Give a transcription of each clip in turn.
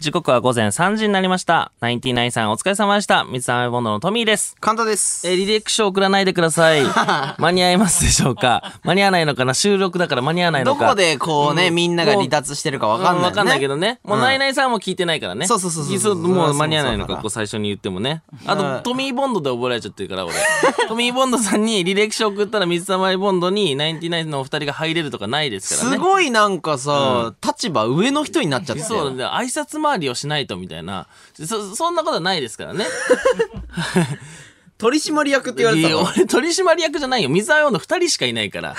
時刻は午前3時になりました。ナインティナインさんお疲れ様でした。三つ編みボンドのトミーです。簡単です。えー、履歴書送らないでください。間に合いますでしょうか？間に合わないのかな？収録だから間に合わないのか。どこでこうね、みんなが離脱してるかわかんない、ね。わかんないけどね。もう、うんナイナイさんも聞いてないからね。そうそうそうそうそうもう間に合わないのか、こう最初に言ってもね。あと、うんトミーボンドで覚えられちゃってるから、俺。トミーボンドさんに履歴書送ったら水溜りボンドにナインティナインのお二人が入れるとかないですからね。すごいなんかさ、立場上の人になっちゃってそうだね。挨拶回りをしないとみたいな。そ、そんなことはないですからね。取締役って言われてたの？取締役じゃないよ。水溜りボンド二人しかいないから。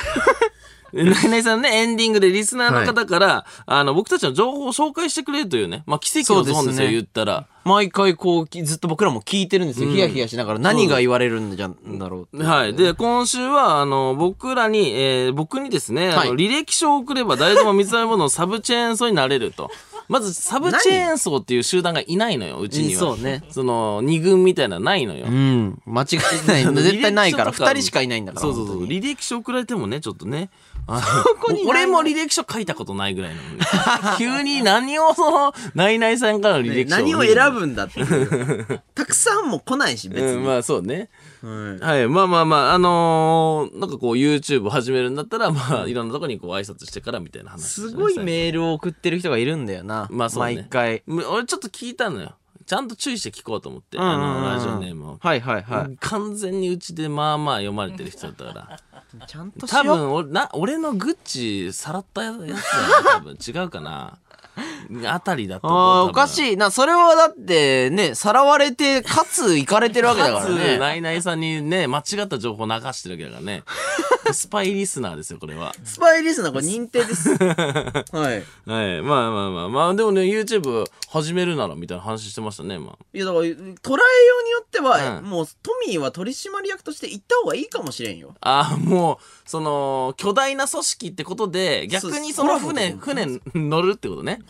ナイナイさんね、エンディングでリスナーの方から、あの、僕たちの情報を紹介してくれるというね、まあ、奇跡のゾーンですよ、ね言ったら。毎回こうきずっと僕らも聞いてるんですよ、ヒヤヒヤしながら何が言われるんじゃんだろうってはい。で、今週は、あの、僕らに、えー僕にですね、あはいの履歴書を送れば誰でも水溜りボンドのサブチェーン層になれると。まず、サブチェーン層っていう集団がいないのよ、うちには。そうね。その、二軍みたいなのないのよ。うん間違いない 絶対ないから履歴書とか2人しかいないんだからそうそうそう。履歴書送られてもね、ちょっとね。俺も履歴書書いたことないぐらいなのに。急に何をその、ナイナイさんからの履歴書何を選ぶんだっていう たくさんも来ないし別に、うん、まあそうね。はいはい。まあまあまあ、あのーなんかこう YouTube 始めるんだったら、まあいろんなとこにこう挨拶してからみたいな話、すごいメールを送ってる人がいるんだよな、まあそうね毎回む俺ちょっと聞いたのよ。ちゃんと注意して聞こうと思って、あの、ラジオネームを。はいはいはい、完全にうちでまあまあ読まれてる人だったから。ちゃんとしよう。多分おな俺のグッチさらったやつだよ多分。違うかな。あたりだとああおかしい。いなそれはだってねさらわれてかつ行かれてるわけだからね。ナイナイさんにね間違った情報流してるわけだからね。スパイリスナーですよこれは。スパイリスナーこれ認定です。はい。はい。まあまあまあまあ。でもね YouTube 始めるならみたいな話してましたねまあいやだから捉えようによっては、うん。もうトミーは取締役として行った方がいいかもしれんよ。ああもうその巨大な組織ってことで逆にその船船乗るってことね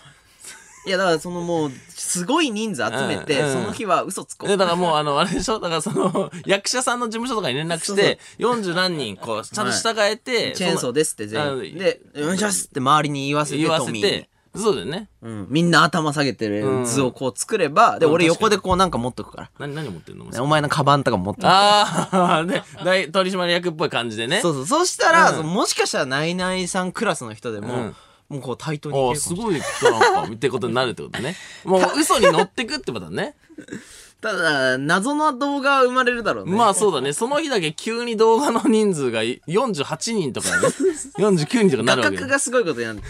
いやだからそのもうすごい人数集めて、うんうん。その日は嘘つこう。でだからもうあのあれでしょ？だからその役者さんの事務所とかに連絡して40何人こうちゃんと従えて、チェーンソーですって全あ員で「お願いします」って周りに言わせて言わトミーてそうだよね。うん、みんな頭下げてる図をこう作れば、でうん。俺横でこうなんか持っとくから、何何持ってんの？ねお前のカバンとか持ってくああで大取締役っぽい感じでね。そうそう。そしたら、もしかしたらナイナイさんクラスの人でも、うんもうこう対等にいおーけるかもしれない。すごい人なんかってことになるってことね。もう嘘に乗ってくってことだね。ただ謎の動画は生まれるだろうね。まあそうだね。その日だけ急に動画の人数が48人とかね。49人とかな画るわけ角がすごいことになる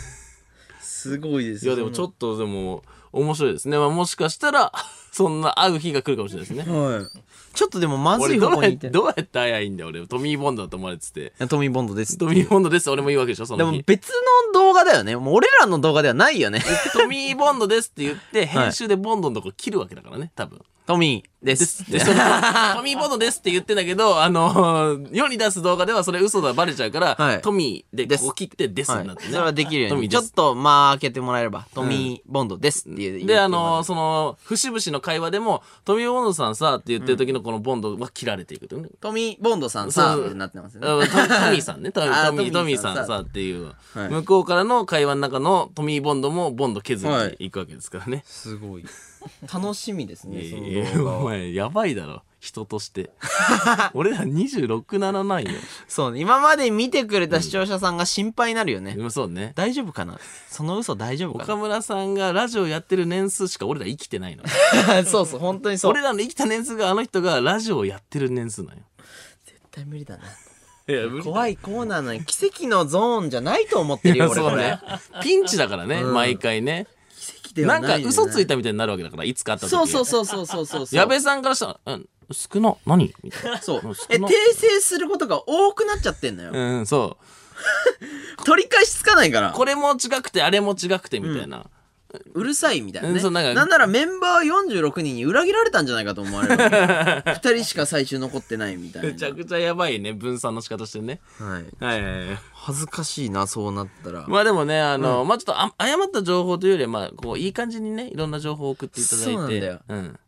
すごいですよ。いやでもちょっとでも面白いですね、まあ、もしかしたらそんな会う日が来るかもしれないですね。はいちょっとでもまずい俺どうやっ方向にいててどうやって会えばいいんだよ俺。トミー・ボンドだと思われてて。トミー・ボンドですトミー・ボンドです俺も言うわけでしょその日。でも別の動画だよね。もう俺らの動画ではないよね。トミー・ボンドですって言って編集でボンドのとこ切るわけだからね多分トミーでですその トミー・ボンドですって言ってんだけどあの世に出す動画ではそれ嘘だバレちゃうから、はい。トミーでですここ切ってですはいになってね、それはできるように。ちょっと間開けてもらえればトミー・ボンドですっていうで、あのその、節々の会話でも、トミー・ボンドさんさって言ってる時のこのボンドは切られていくとね。トミー・ボンドさんさそう。ってなってますよね。あトトミーさんね。トミあートミーさんさっていう、はい。向こうからの会話の中のトミー・ボンドもボンド削っていくわけですからね。すごい楽しみですねそいやいやの動画はお前、やばいだろ。人として。俺ら26、7なんよ。そうね今まで見てくれた視聴者さんが心配になるよねでもそうね。大丈夫かな？その嘘大丈夫か岡村さんがラジオやってる年数しか俺ら生きてないの。な そうそう本当にそう俺らの生きた年数があの人がラジオをやってる年数なんよ。絶対無理だないや、怖いコーナーなのに奇跡のゾーンじゃないと思ってるよ俺これね。ピンチだからね、毎回ね。奇跡でなんかはないよね。嘘ついたみたいになるわけだから、いつかあった時。そうそうそうそうそうそうそう。矢部さんからしたら、うん、少な、何？みたいな。そうえ訂な正することが多くなっちゃってんのよ。うん、そう。取り返しつかないから。これも違くて、あれも違くて、みたいな。うるさいみたいなねうんそうなんかなんならメンバー46人に裏切られたんじゃないかと思われる2 人しか最終残ってないみたいなめちゃくちゃやばいね、分散の仕方してね。はいはいはいはい。恥ずかしいなそうなったらまあでもね、あの、まあちょっとあ誤った情報というよりは、まあ、こう、いい感じにね、いろんな情報を送っていただいて。そうなんだようん。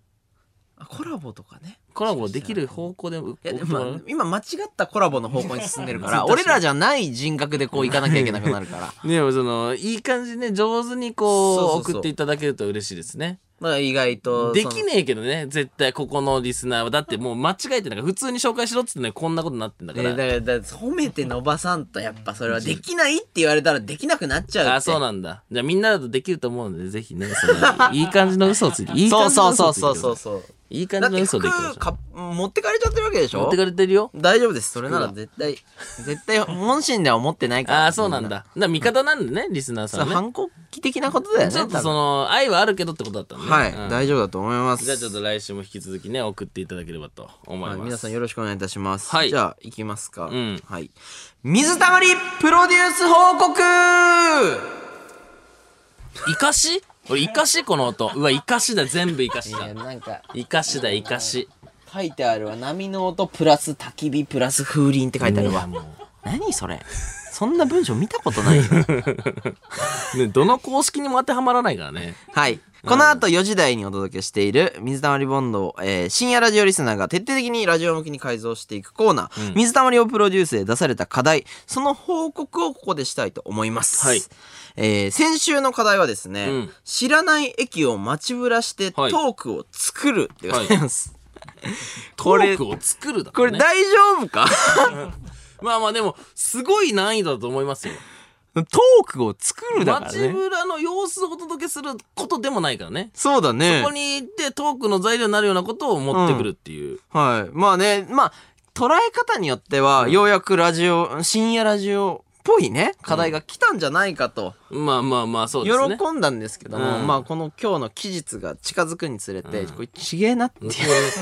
あコラボとかね。コラボできる方向でういやでも今間違ったコラボの方向に進んでるから 俺らじゃない人格でこう行かなきゃいけなくなるから。でもそのいい感じね上手にこうそうそうそう。送っていただけると嬉しいですね。まあ意外とできねえけどね絶対ここのリスナーは。だってもう間違えてなんか普通に紹介しろっつってねこんなことになってんだから、えだからだ褒めて伸ばさんとやっぱそれはできないって言われたらできなくなっちゃうあそうなんだ。じゃあみんなだとできると思うのでぜひねそのいい感じの嘘をついていいそう感じのそう嘘をついてください。そうそうそうそういい感じの嘘でいきま持ってかれちゃってるわけでしょ？う持ってかれてるよ。大丈夫です。それなら絶対絶対本心では思ってないから。ああそうなんだ。だから味方なんでねリスナーさん反抗期的なことだよねちょっとその愛はあるけどってことだったんでね。はい、うん。大丈夫だと思います。じゃあちょっと来週も引き続きね送っていただければと思います、はい皆さんよろしくお願いいたします。はい。じゃあ、行きますか。ん。はい。水たまりプロデュース報告！イカシ？これイカシこの音うわイカシだ全部イカシいや、だなんか、イカシだイカシ書いてあるわ。波の音プラス焚き火プラス風鈴って書いてあるわもう。何それ？そんな文章見たことないよ。ね、どの公式にも当てはまらないからね。はい。この後4時台にお届けしている水溜りボンドを、えー深夜ラジオリスナーが徹底的にラジオ向きに改造していくコーナー、水溜りをプロデュースで出された課題、その報告をここでしたいと思います。はいえー先週の課題はですね、うん知らない駅を待ちぶらしてトはいークを作るでございます。トこれークを作るだこれね。大丈夫か？まあまあでも、すごい難易度だと思いますよ。トークを作るだから街ね。ぶらの様子をお届けすることでもないからね。そうだねここに行ってトークの材料になるようなことを持ってくるっていう。はい。まあね、まあ、捉え方によっては、ようやくラジオ、深夜ラジオっぽいね、課題が来たんじゃないかと、まあまあまあ、そうですね。喜んだんですけども、うんまあ、この今日の期日が近づくにつれて、これちげえなっていう。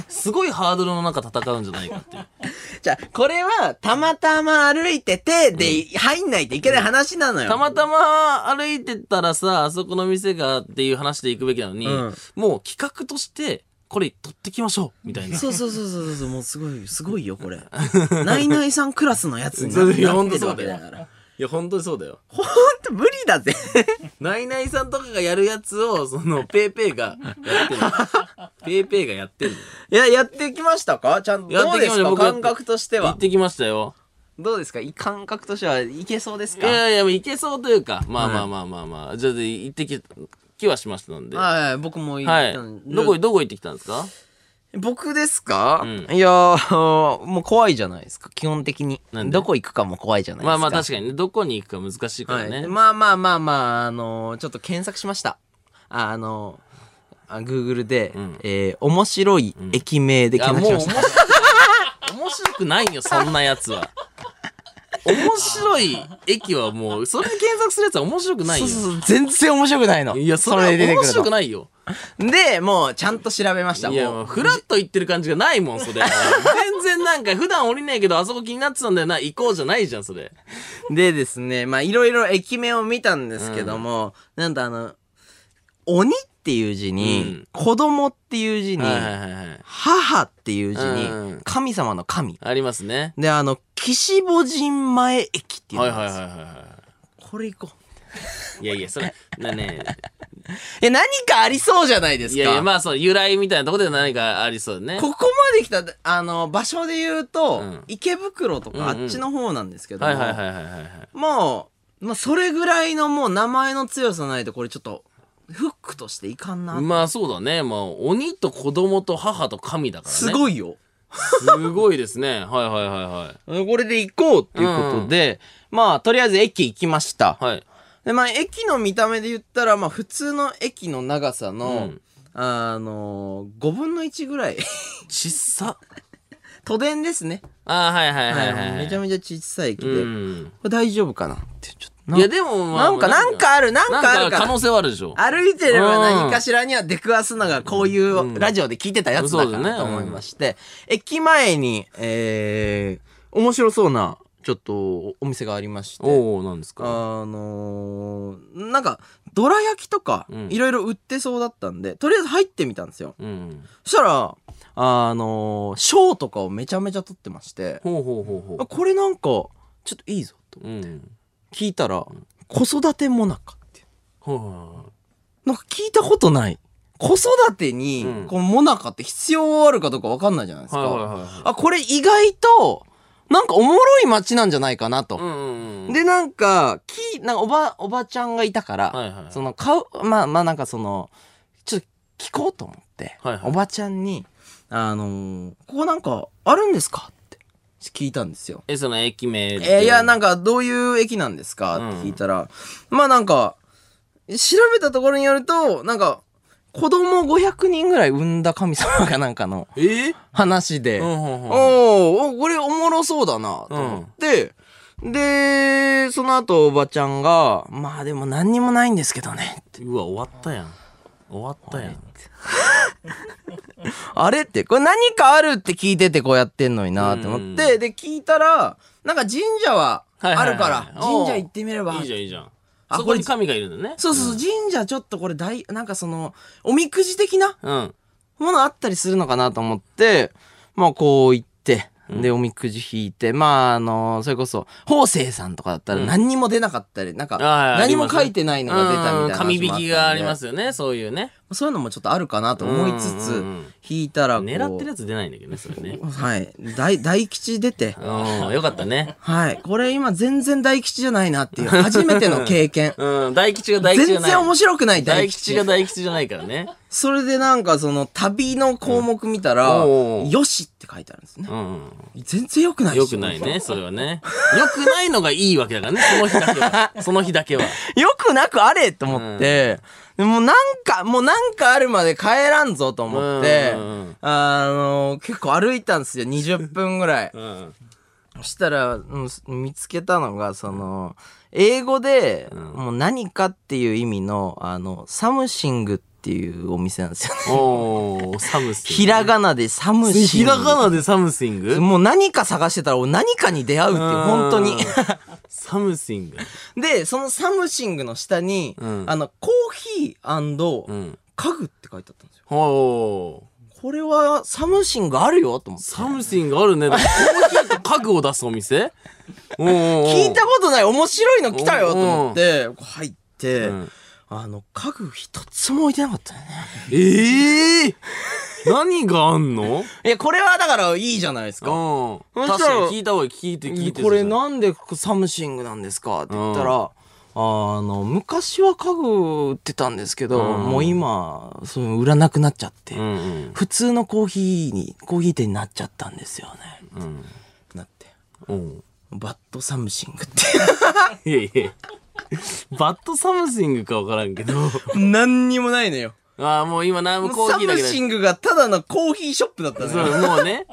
すごいハードルの中戦うんじゃないかっていう。じゃあ、これは、たまたま歩いてて、で、入んないといけない話なのよ。たまたま歩いてたらさ、あそこの店がっていう話で行くべきなのに、うんもう企画として、これ取ってきましょうみたいな。そうそうそうそうそう、もうすごい、すごいよ、これ。ナイナイさんクラスのやつになってるわけだから。いや、本当にそうだよ。ほんと無理だぜ。ナイナイさんとかがやるやつを、その、ぺーぺーがやってる。ペイペイがやってる。いや、やってきましたか？ちゃんと。やってきましたどうですか？僕やっ感覚としては行っ。てきましたよ。どうですか？い感覚としてはいけそうですいかやいや、いけそうというか、まあまあまあまあまあ、じゃあ行ってき、きはしましたんで。ははい、僕も言いったん。どこ、どこ行ってきたんですか？僕ですか、うんいやー、もう怖いじゃないですか、基本的になん。で？どこ行くかも怖いじゃないですか。まあまあ確かにね、どこに行くか難しいからね。はい。まあまあまあまあ、あのーちょっと検索しました。あ、あのー、あ Google で、んえー面白い駅名で検もう面索しました。面白くないよ、そんなやつは。面白い駅はもう、それで検索するやつは面白くないよ。そうそうそう、全然面白くないの。いや、それは面白くないよ。で、もうちゃんと調べました。いや、もうフラッと行ってる感じがないもん、それ。全然なんか、普段降りないけど、あそこ気になってたんだよな、行こうじゃないじゃん、それ。でですね、まあいろいろ駅名を見たんですけども、なんとあの、鬼っていう字に、うん子供っていう字に。母っていう字に、うん神様の神。ありますね。で、あの、岸母神前駅っていうはいのがあるんですよはいはいはいはこれ行こう。い。いやいや、それ、なね、え、何かありそうじゃないですか。いやいや、まあそう、由来みたいなところで何かありそうだね。ここまで来た、あの、場所で言うと、うん池袋とかあうんうんっちの方なんですけども。もう、まあ、それぐらいのもう名前の強さないと、これちょっと、フックとしていかんな。まあそうだね。まあ、鬼と子供と母と神だからね。すごいよ。すごいですね。はいはいはいはい。これで行こうっていうことで、まあ、とりあえず駅行きました。はい。で、まあ、駅の見た目で言ったら、まあ、普通の駅の長さの、うんあのー、5分の1ぐらい。ちっさ。都電ですね。ああ、はいはいはいはい。めちゃめちゃ小さい駅で、うこん。れ大丈夫かなって、ちょっとな。いやでも、まあ、なんか、なんかある、なんかある。可能性はあるでしょ。歩いてれば何かしらには出くわすのがこういうラジオで聞いてたやつだかそうだねらと思いまして、駅前に、えー、面白そうな、ちょっとお店がありまして、おおなんですあか。のー、なんか、どら焼きとかう、んいろいろ売ってそうだったんで、とりあえず入ってみたんですよ。うん。そしたら、あのー、ショーとかをめちゃめちゃ撮ってまして、ほうほうほうほあこれなんか、ちょっといいぞとう。うん。聞いたら、子育てもなかっていう。ほうほなんか聞いたことない子育てに、うんこのモナカって必要あるかどうかわかんないじゃないですか。はいはいはいはいあ、これ意外と、なんかおもろい街なんじゃないかなと。うんうんうん。で、なんか、き、なんかおば、おばちゃんがいたから、はいはいその、買う、まあまあなんかその、ちょっと聞こうと思って、はいはいおばちゃんに、あのーここなんかあるんですか？聞いたんですよ。え、その駅名で。えーいや、なんかどういう駅なんですかって聞いたら、まあなんか、調べたところによると、なんか、子供500人ぐらい産んだ神様かなんかのえ？ー話で、うんうんうんおーおこれおもろそうだなと思って、で、その後おばちゃんが、まあでも何にもないんですけどね。うわ、終わったやん。終わったやん。あれって、これ何かあるって聞いててこうやってんのになって思って、で、聞いたら、なんか神社はあるから、神社行ってみれば。いいじゃん、いいじゃん。あそこに神がいるんだね。そうそうそう、神社ちょっとこれ大、なんかその、おみくじ的なうん。ものあったりするのかなと思って、まあこう行って、で、おみくじ引いて、まああの、それこそ、法政さんとかだったら何にも出なかったり、なんか、何も書いてないのが出たみたいな。紙引きがありますよね、そういうね。そういうのもちょっとあるかなと思いつつ引いたら狙ってるやつ出ないんだけどね、それね。はい。大、大吉出て、うん、よかったね。はい。これ今全然大吉じゃないなっていう、初めての経験。うん、大吉が大吉じゃない。全然面白くない大大吉。吉が大吉じゃないからね。それでなんかその旅の項目見たら、よしって書いてあるんですねう。ん。全然良くないよくないね、それはね。よくないのがいいわけだからね、その日だけは。その日だけは。よくなくあれと思って、でもうなんか、もうなんかあるまで帰らんぞと思ってうんうんうん、あの、結構歩いたんですよ、20分ぐらい。うん。そしたら、うん見つけたのが、その、英語で、もう何かっていう意味の、あの、サムシングっていうお店なんですよね。おー、サムシング。ひらがなでサムシング。ひらがなでサムシング？もう何か探してたら俺何かに出会うっていう、本当に。サムシング。で、そのサムシングの下に、うんあの、コーヒーうん。家具って書いてあったんですよ。ほー。これはサムシングあるよと思って。サムシングあるね。コーヒーと家具を出すお店？聞いたことない面白いの来たよと思って、入って、うんあの、家具一つも置いてなかったよね。ええ 何があんの？いや、これはだからいいじゃないですか。うん。確かに聞いた方がいい。聞いて聞いて。これなんでサムシングなんですかって言ったら、あの、昔は家具売ってたんですけど、うんもう今、そういう売らなくなっちゃって、うんうん。普通のコーヒーに、コーヒー店になっちゃったんですよね。うん。なって。うん。バッドサムシングって。いやいや。バッドサムシングかわからんけど。何にもないのよ。ああ、もう今な、コーサヒーだけで。ムシングがただのコーヒーショップだったのそう、よ。もうね。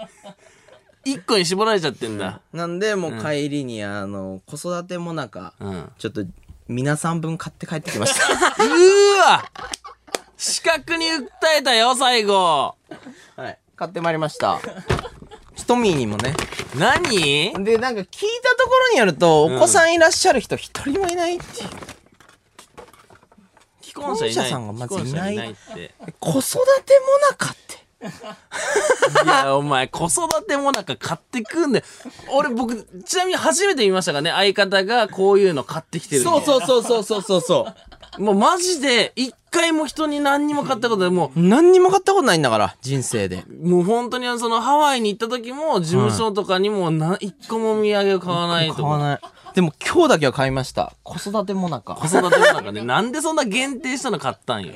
一個に絞られちゃってんだ。なんで、もう帰りに、あの、子育てもなか、うん。うちょっと、皆さん分買って帰ってきました。ーわ視覚に訴えたよ、最後。はい。買ってまいりました。トミーにもね。何？で、なんか聞いたところによると、お子さんいらっしゃる人一人もいないっていう。既婚者さんがまずいないいないって。子育てもなかって。いや、お前、子育てもなんか買ってくんだよ。俺、僕、ちなみに初めて見ましたからね、相方がこういうの買ってきてるのそうそうそうそうそうそう。もうマジで、一回も人に何にも買ったことない。も何にも買ったことないんだから、人生で。う、もう本当にそのハワイに行った時も、事務所とかにもな、一個も土産を買わないとか。買わない。でも今日だけは買いました。子育てもなか。子育てもなんかね、なんでそんな限定したの買ったんよ、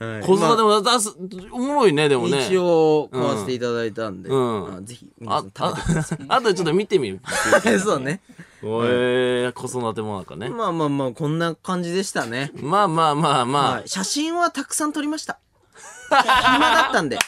お前。子育ても出す、おもろいね、でもね。一応買わせていただいたんで、うんあぜひ皆あさん、食べてくださあ、あとちょっと見てみる。い。そうね。おえ子育てもなんかね。まあまあまあ、こんな感じでしたね。まあまあまあまはい、写真はたくさん撮りました。暇だったんで。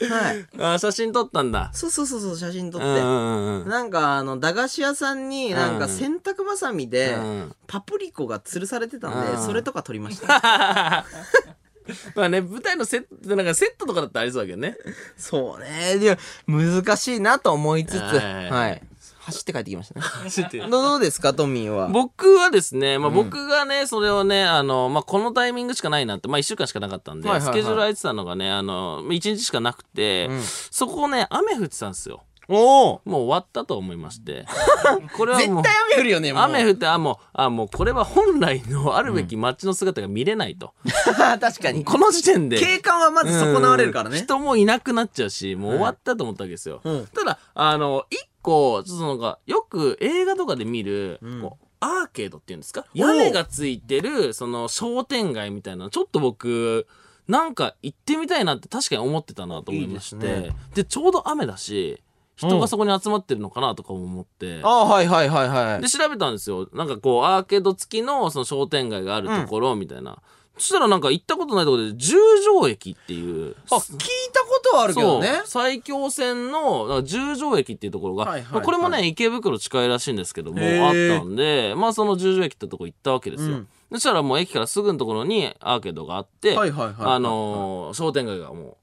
はい。あ。あ写真撮ったんだ。そうそうそうそう、写真撮って。うんうんうんうん。なんかあの駄菓子屋さんになんかうん洗濯ばさみでうんパプリコが吊るされてたんでうんそれとか撮りました まあね、舞台のセット、なんかセットとかだったらありそうだけどね。そうねで難しいなと思いつつはいはい走って帰ってきましたね。知って。るどどうですかトミーは？僕はですね、まあ僕がね、それをね、あの、まあこのタイミングしかないなって、まあ一週間しかなかったんで、はいはいはい。スケジュール空いてたのがね、あの、一日しかなくて、うん。そこね、雨降ってたんですよ。おおもう終わったと思いまして。これはもう絶対、雨降るよねもう雨降って、あ、もう、あ、もうこれは本来のあるべき街の姿が見れないと。確かにこの時点で。景観はまず損なわれるからねうん人もいなくなっちゃうし、もう終わったと思ったわけですよ。うんただ、あの、一個、ちょっとなんか、よく映画とかで見る、こうアーケードっていうんですか？屋根がついてる、その商店街みたいな、ちょっと僕、なんか行ってみたいなって確かに思ってたなと思いまして。ですでちょうど雨だし、人がそこに集まってるのかなとかも思って。あはいはいはいはい。で、調べたんですよ。なんかこう、アーケード付きのその商店街があるところみたいな。そしたらなんか行ったことないところで、十条駅っていう。あ聞いたことはあるけどね。そう。埼京線のなんか十条駅っていうところが、はいはいはい。まあこれもね池袋近いらしいんですけどもあったんでまあその十条駅ってとこ行ったわけですよ、うん。そしたらもう駅からすぐのところにアーケードがあって、はいはいはい。あのー商店街がも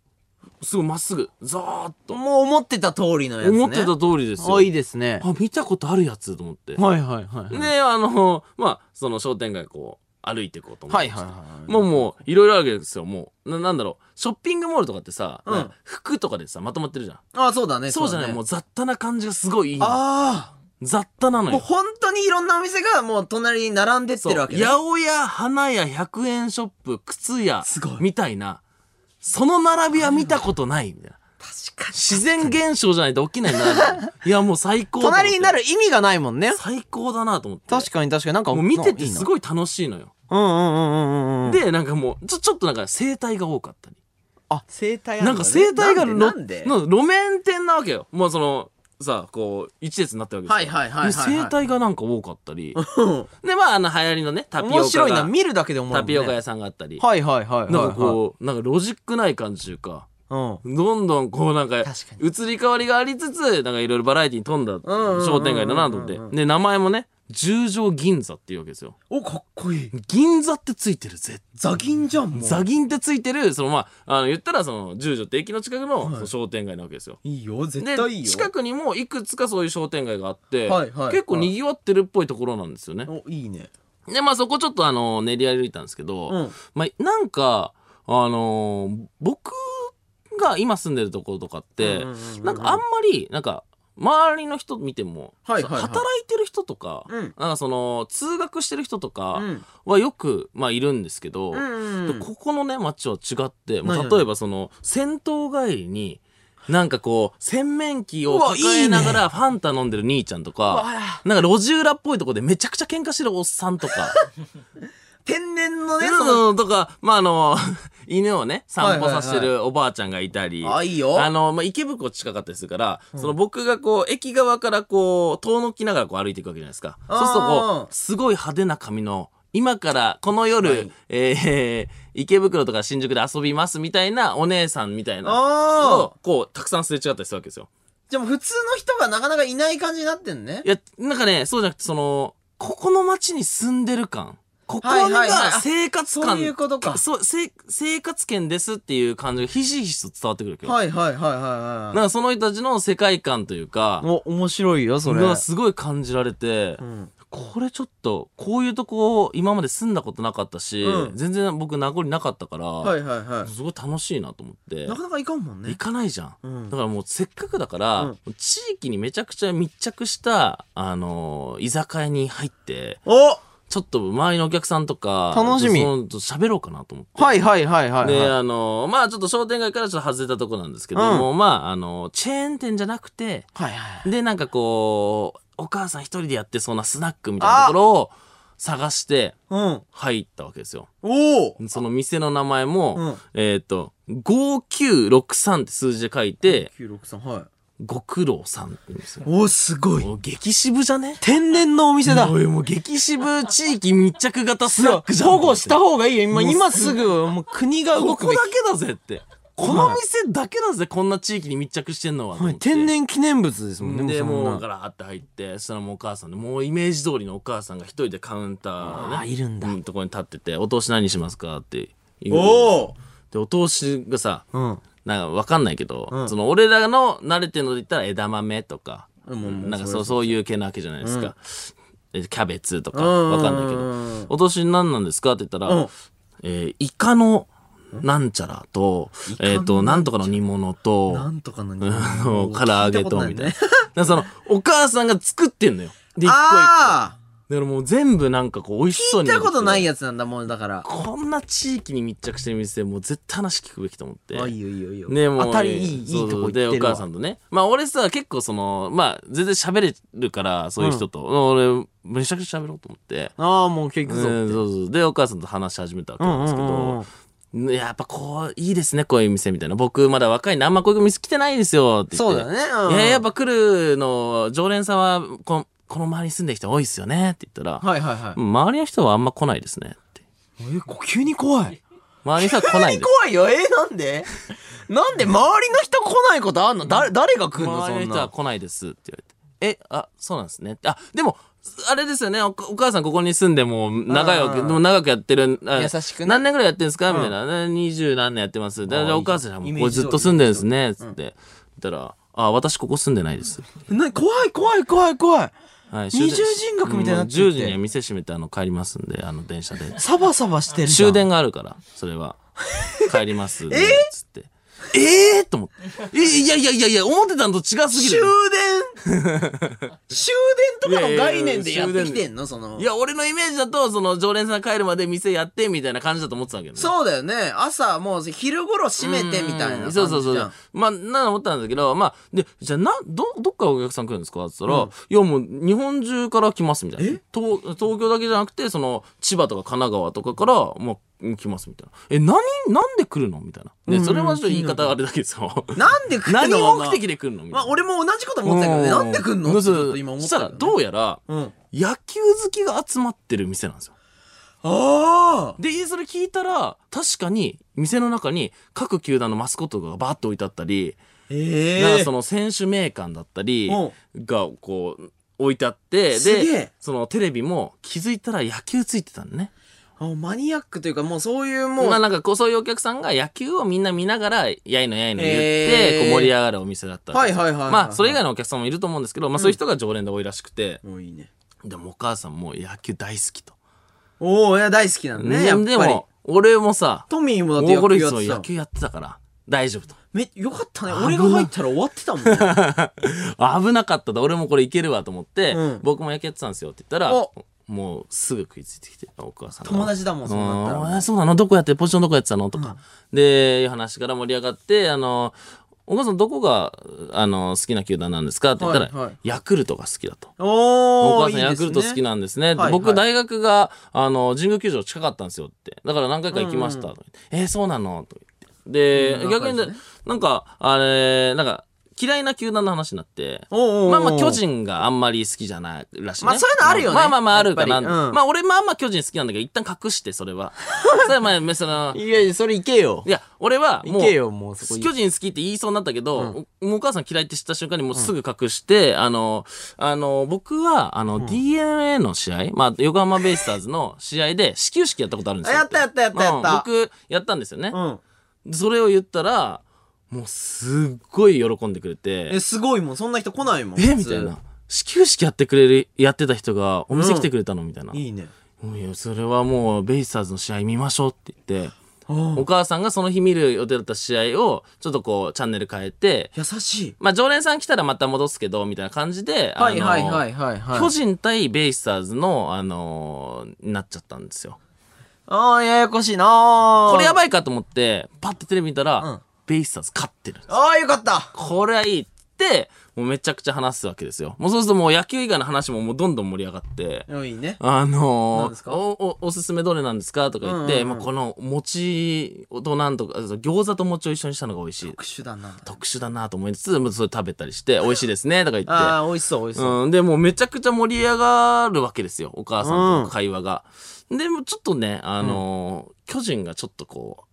うすぐまっすぐザーッと、もう思ってた通りのやつね。思ってた通りですよ。あいいですね。あ見たことあるやつと思って、はいはいはいであのまあその商店街こう歩いていこうと思って。はいはいはいもうもういろいろあるわけですよ。もうななんだろう。ショッピングモールとかってさ、うん。服とかでさまとまってるじゃん。あそうだねそうじゃない、だね。もう雑多な感じがすごいいいの。あ雑多なあもうのよ。本当にいろんなお店がもう隣に並んでってるわけね八百屋、花屋、100円ショップ、靴屋すごい、みたいな、その並びは見たことないみたいな。確かに自然現象じゃないと起きないな。いや、もう最高だ隣になる意味がないもんね最高だなと思って。確かに確かになんかもう見ててすいごい楽しいのよ。なうんうんうんうんうんうんで、なんかもう、ちょ、ちょっとなんか生態が多かったり。あ生態なんか生態がなろんで？の路面店なわけよ。もうその、さ、こう、一列になってるわけですよ。はいはいはいはいはいで生態がなんか多かったり。うんで、まあ、あの、流行りのね、タピオカが。面白いな見るだけで思うもんねタピオカ屋さんがあったり。はいはいはいはいなんかこう、なんかロジックない感じというか、うんどんどんこうなんか、確かに移り変わりがありつつ、なんかいろいろバラエティに富んだんうんうん商店街だなと思って。で、名前もね、十条銀座っていうわけですよ。おかっこいい。銀座ってついてるぜ。ザギンじゃんもう。ザ銀ってついてる、そのまあ、あの、言ったらその、十条って駅の近くのその商店街なわけですよ。いいよ絶で対いいよ。近くにもいくつかそういう商店街があって、はいはい。結構賑わってるっぽいところなんですよね。おいいね。で、まあそこちょっとあの、練り歩いたんですけど、うん。まあなんか、あのー僕が今住んでるところとかって、なんかあんまり、なんか、周りの人見ても、はいはいはい。働いてる人とか、うん。なんかその、通学してる人とかうん。はよく、まあいるんですけど、うんでここのね、街は違って、も何う例えばその、銭湯帰りに、なんかこう、洗面器をうわ抱えながいらファンタ飲んでる兄ちゃんとか、なんか路地裏っぽいとこでめちゃくちゃ喧嘩してるおっさんとか、天然のねそその。のとか、まあ、あの、犬をね、散歩させてるおばあちゃんがいたり、あいいよ。あの、まあ、池袋近かったりするから、その僕がこう、駅側からこう、遠のきながらこう歩いていくわけじゃないですか。そうするとこう、すごい派手な髪の、今からこの夜、はい。えー、池袋とか新宿で遊びますみたいなお姉さんみたいなのを、こう、たくさんすれ違ったりするわけですよ。じゃあもう普通の人がなかなかいない感じになってんね。いや、なんかね、そうじゃなくて、その、ここの街に住んでる感。ここはいはい。はいがあ生活感。そういうことか。そう、せ生活圏ですっていう感じがひしひしと伝わってくるわけど。はいはいはいはいなんはい。かその人たちの世界観というか、お面白いよそれ。がすごい感じられて、うん。これちょっと、こういうとこ今まで住んだことなかったし、うん。全然僕名残なかったから、はいはいはい。すごい楽しいなと思って。な。かなかいかんもんね。行かないじゃん。うん。だからもうせっかくだから、うん。地域にめちゃくちゃ密着した、あのー居酒屋に入って、おちょっと周りのお客さんとか、楽しみ。喋ろうかなと思って。はいはいはいはいで、はい。あのーまあちょっと商店街からちょっと外れたとこなんですけども、まああのーチェーン店じゃなくて、はいはいで、なんかこう、お母さん一人でやってそうなスナックみたいなところを探してうん。入ったわけですよ。おおその店の名前も、うん。えっ、と、5963って数字で書いて、963はいご苦労さんって言うんですよ。おすごい激渋じゃね？天然のお店だおいもう激渋地域密着型スナックじゃん。保護した方がいいよ今今すぐもう国が動こくべきこだけだぜって。この店だけだぜ、こんな地域に密着してんのは。と思って天然記念物ですもんねで、もう、ガラーって入って、そしたらもうお母さんで、もうイメージ通りのお母さんが一人でカウンターね。あいるんだうところに立ってて、お通し何しますかって言う。おおで、お通しがさ、うんなんかわかんないけど、うん。その俺らの慣れてるので言ったら枝豆とか、うん。もうもうなんかそう。そういう系なわけじゃないですか。えキャベツとか、うん。わかんないけど、お通し何なんですかって言ったら、うん。えーイカのなんちゃらと、イカのえっ、と、なんとかの煮物と、なんとかのあの、唐揚げと、みたいな。だね。からその、お母さんが作ってんのよ。で、一個一個。だあからもう全部なんかこう、美味しあそうに。聞いたことないやつなんだもんだからこんな地域に密着してる店、もう絶対話聞くべきと思って。あいいよいいよいいよねもう。当たりいいいいとこ行ってで、お母さんとね。まあ俺さ、結構その、まあ全然喋れるから、そういう人と。俺、めちゃくちゃ喋ろうと思って。ああもう結うん局そうそうそう。で、お母さんと話し始めたわけうなんんですけうんうんうんど、やっぱこう、いいですね、こういう店みたいな。僕まだ若いんで、あんまこういう店来てないですよ、って言って。そうだよねうんいや、やっぱ来るの、常連さんは、この、この周りに住んでる人多いですよね、って言ったら、はいはいはいうん周りの人はあんま来ないですね、って。えこ急に怖い周りの人は来ないです。怖いよえなんで？なんで周りの人来ないことあんの？誰誰が来んのそ周りの人は来ないですって言われて。え、あ、そうなんですね。あ、でも、あれですよね、おお母さんここに住んでもう長いわけ、うんでも長くやってる。あ優しくね何年ぐらいやってるんですかうんみたいな。二十何年やってます。であじゃあお母さんはもうずっと住んでるんですね。つって。言ったら、あ、私ここ住んでないです。な怖い怖い怖い怖いはい。二重人格みたいになって10時には店閉めてあの帰りますんで、あの電車で。サバサバしてるじゃん終電があるから、それは。帰ります んで。つって。ええー、と思って。え、いやいやいやいや、思ってたのと違すぎ終る。電終電とかの概念でやってきてんの？そのいや、俺のイメージだと、その、常連さん帰るまで店やって、みたいな感じだと思ってたけどね。そうだよね朝もう昼頃閉めてみたいなうん感じじゃんそうそうそう。まあ、なん思ったんだけど、まあ、で、じゃあ、な、ど、どっからお客さん来るんですか？って言ったら、うんいや、もう、日本中から来ます、みたいなえ？東、東京だけじゃなくて、その、千葉とか神奈川とかから、まあ、来ます、みたいな。え、何、なんで来るの？みたいな。で、うんそれはちょっと言い方あれだけですよ。なんで来るの？何目的で来るの？みたいな。まあ俺も同じこと思ってたけどね。なんで来んの？ってちょっと今思っしたたら、よねどうやら、うん。野球好きが集まってる店なんですよ。ああで、それ聞いたら、確かに、店の中に各球団のマスコットがバーッと置いてあったり、ええなんかその選手名鑑だったりうん。がこう置いてあって、で、そのテレビも気づいたら野球ついてたんだね。あマニアックというかもうそういうもう、まあなんかこうそういうお客さんが野球をみんな見ながら、やいのやいの言って、こう盛り上がるお店だったはいはいはいはいまあそれ以外のお客さんもいると思うんですけど、まあそういう人が常連で多いらしくて、もういいね。でもお母さんも野球大好きと。おおいや大好きなんだねやっぱり。でも、俺もさ、トミーもだって野球やってた。いつも野球やってたから、大丈夫と。めよかったね。俺が入ったら終わってたもんね。危なかったと。俺もこれいけるわと思って、うん。僕も野球やってたんですよって言ったらおもうすぐ食いついてきてお母さんが。友達だもんそうなったら。そうなの？どこやって？ポジションどこやってたの？とか、でいう話から盛り上がってあのお母さんどこがあの好きな球団なんですか？って言ったら、はいはい。ヤクルトが好きだと。おお母さんヤクルト好きなんですね。はいはい。僕大学が、あの、神宮球場近かったんですよって。だから何回か行きましたとか言って。えーそうなの？とか言って。で、うん逆になんか、あれ、なんか、嫌いな球団の話になって。おうおうおうまあまあ巨人があんまり好きじゃないらしいね。まあそういうのあるよねまあまあまああるかな。うんまあ俺まあまあ巨人好きなんだけど、一旦隠して、それは。それはまあ、その、いやいやそれいけよいや、俺はもう、いけよもう巨人好きって言いそうになったけど、もうお母さん嫌いって知った瞬間にもうすぐ隠して、あの、あの、僕は、あの、DNA の試合、まあ、横浜ベイスターズの試合で始球式やったことあるんですよ。あやったやったやったやったうん僕、やったんですよね。うんそれを言ったら、もうすっごい喜んでくれて。え、すごいもん。そんな人来ないもんえみたいな。始球式やってくれる、やってた人がお店来てくれたのみたいな。いいね。いや、それはもう、ベイスターズの試合見ましょうって言って、おお母さんがその日見る予定だった試合を、ちょっとこう、チャンネル変えて、優しい。まあ、常連さん来たらまた戻すけど、みたいな感じで、はいはいはいい。はい。はい巨人対ベイスターズの、あのーなっちゃったんですよ。ああややこしいなー。これやばいかと思って、パッてテレビ見たら、うんベイスターズ勝ってる。ああよかったこれはいいって、もうめちゃくちゃ話すわけですよ。もうそうするともう野球以外の話ももうどんどん盛り上がって、いいねあのですか？おお、おすすめどれなんですかとか言って、うんうんうんまあ、この餅となんとか、餃子と餅を一緒にしたのが美味しい。特殊だな特殊だなと思いつつ、もうそれ食べたりして、美味しいですね、とか言って。ああ美味しそう美味しそううん、で、もうめちゃくちゃ盛り上がるわけですよ、お母さんとの会話が。でもちょっとね、あのー巨人がちょっとこう、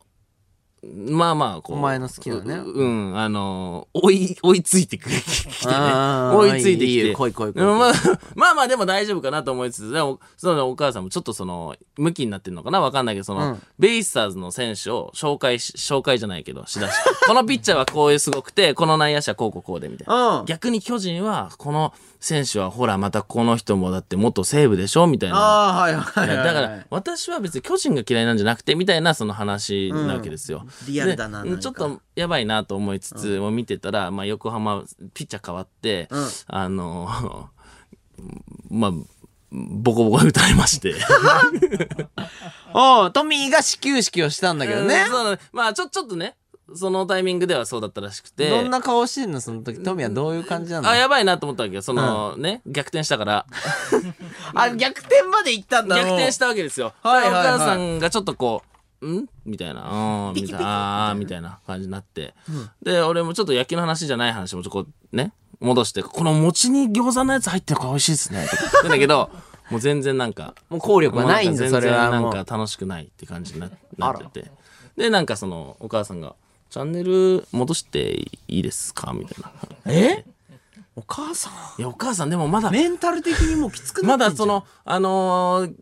まあまあこうお前の好きなね。ううんあの追い追いついてくるきてね。あー追いついてきて。いいよ来い来い来いうんまあ まあまあでも大丈夫かなと思いつつでもそのお母さんもちょっとその向きになってるのかなわかんないけどその、うん。ベイスターズの選手を紹介し紹介じゃないけどしだしてこのピッチャーはこういうすごくてこの内野手はこうこうこうでみたいな。うん。逆に巨人はこの選手はほらまたこの人もだって元西武でしょみたいな。ああはいはいはい、はい、だから私は別に巨人が嫌いなんじゃなくてみたいなその話なわけですよ。リアルだなちょっとやばいなと思いつつ、もう見てたら、まあ、横浜ピッチャー変わって、うん。あのまあボコボコに打たれまして。おうトミーが始球式をしたんだけどね。うん、そうなのまあちょちょっとねそのタイミングではそうだったらしくて。どんな顔してんのその時？トミーはどういう感じなの？あやばいなと思ったわけよその、ね逆転したから あ逆転まで行ったんだ逆転したわけですよ。はいお母さんがちょっとこう、ん？みたいな、うん、みたいな、みたいな感じになって。で、俺もちょっと野球の話じゃない話もちょっとこう、ね、戻して、この餅に餃子のやつ入ってるから美味しいですね。ってんだけど、もう全然なんか、もう効力はないんだそれは全然なんか楽しくないって感じにななってて。で、なんかその、お母さんが、チャンネル戻していいですか？みたいな。え？お母さん？いや、お母さんでもまだ、メンタル的にもうきつくなまだその、あのー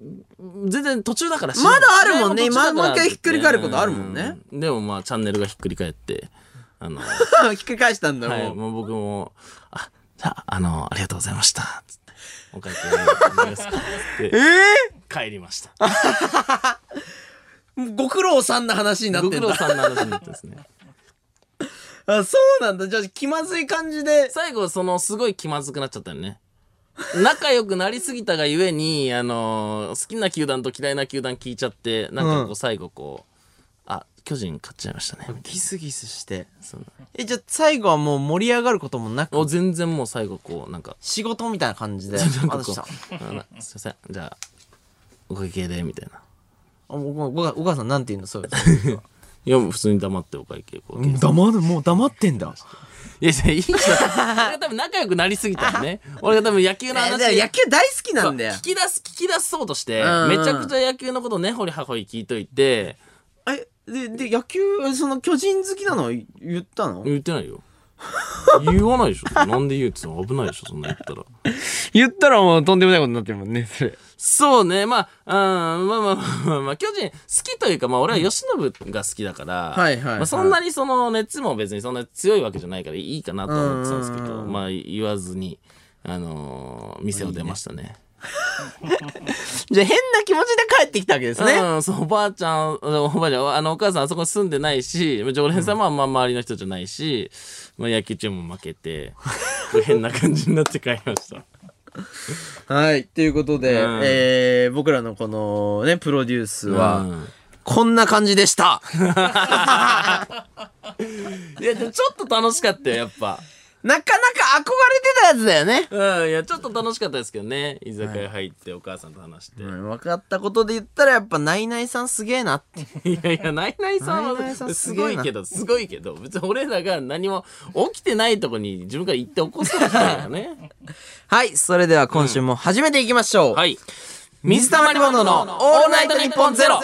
全然途中だからまだあるもんね。試合途中だからまもう一回ひっくり返ることあるもんね。うん。でもまあチャンネルがひっくり返ってあの ひっくり返したんだはいもうもう僕もあじゃああのありがとうございました。つってお会計お願いしますってえ帰りました。えご苦労さんな話になってんだ。ご苦労さんの話になってですねあそうなんだ。じゃあ気まずい感じで。最後そのすごい気まずくなっちゃったよね。仲良くなりすぎたがゆえにあの好きな球団と嫌いな球団聞いちゃってなんかこうう最後こう、あ巨人勝っちゃいましたね。ギスギスして。そう。えじゃあ最後はもう盛り上がることもなく？お全然もう最後こうなんか仕事みたいな感じで。なんかこうああな すいません。じゃあお会計でみたいな。おおおお母さんなんて言うのそうです いや普通に黙ってお会計黙るもう黙ってんだ。いやいやいいじゃん俺が多分仲良くなりすぎたよね俺が多分野球の話野球大好きなんだよ聞き出す聞き出そうとしてめちゃくちゃ野球のことねほりはほり聞いといてえでで野球その巨人好きなの言ったの言ってないよ言わないでしょ。なんで言うって危ないでしょそんな言ったら。言ったらもうとんでもないことになってるもんねそれ。そうね。まあ、うん、まあまあまあまあ、まあ、巨人好きというかまあ俺は由伸が好きだから、はいはいはい。まあ、そんなにその熱も別にそんな強いわけじゃないからいいかなとは思ってたんですけど、まあ言わずにあのー店を出ましたね。じゃあ変な気持ちで帰ってきたわけですね。うん、そう、おばあちゃん、おばあちゃん、あの、お母さんあそこに住んでないし、常連さんもあんま周りの人じゃないし、まあ野球チームも負けて、変な感じになって帰りました。はいということで、うんえー僕らのこのねプロデュースは、うんこんな感じでした いや、ちょっと楽しかったよ、やっぱ。なかなか憧れてたやつだよねうん、いや、ちょっと楽しかったですけどね。居酒屋入ってお母さんと話して。うん、分かったことで言ったらやっぱナイナイさんすげえなって いやいや、ナイナイさんナイナイさんはすごいなすごいけど、すごいけど、別に俺らが何も起きてないとこに自分から行って起こすことだよね。はいそれでは今週も始めていきましょう、はい。水溜りボンドのオールナイトニッポンゼロ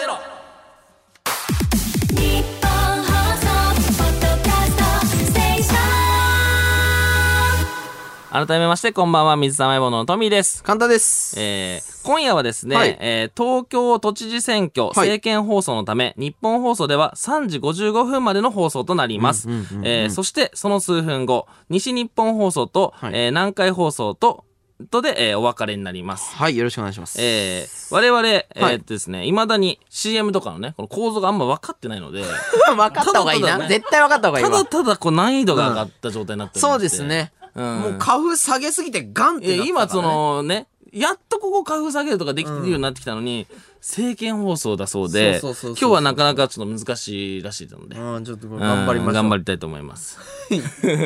改めまして、こんばんは、水溜りボンドのトミーです。簡単です。えー今夜はですね、はい。えー東京都知事選挙政見放送のため、日本放送では3時55分までの放送となります。えーそしてその数分後、西日本放送と、はい。えー南海放送と、とで、えーお別れになります。はいよろしくお願いします。えー我々、えーっとですね、未だに CM とかのね、この構造があんま分かってないので、分かった方がいいな。絶対分かった方がいいわ。ただただこう難易度が上がった状態になっておりまそうですね、うんもう花粉下げすぎてガンってなってたね、今そのねやっとここ花粉下げるとかできるようになってきたのに、政見放送だそうで今日はなかなかちょっと難しいらしいので、うんちょっと頑張りまし頑張りたいと思います。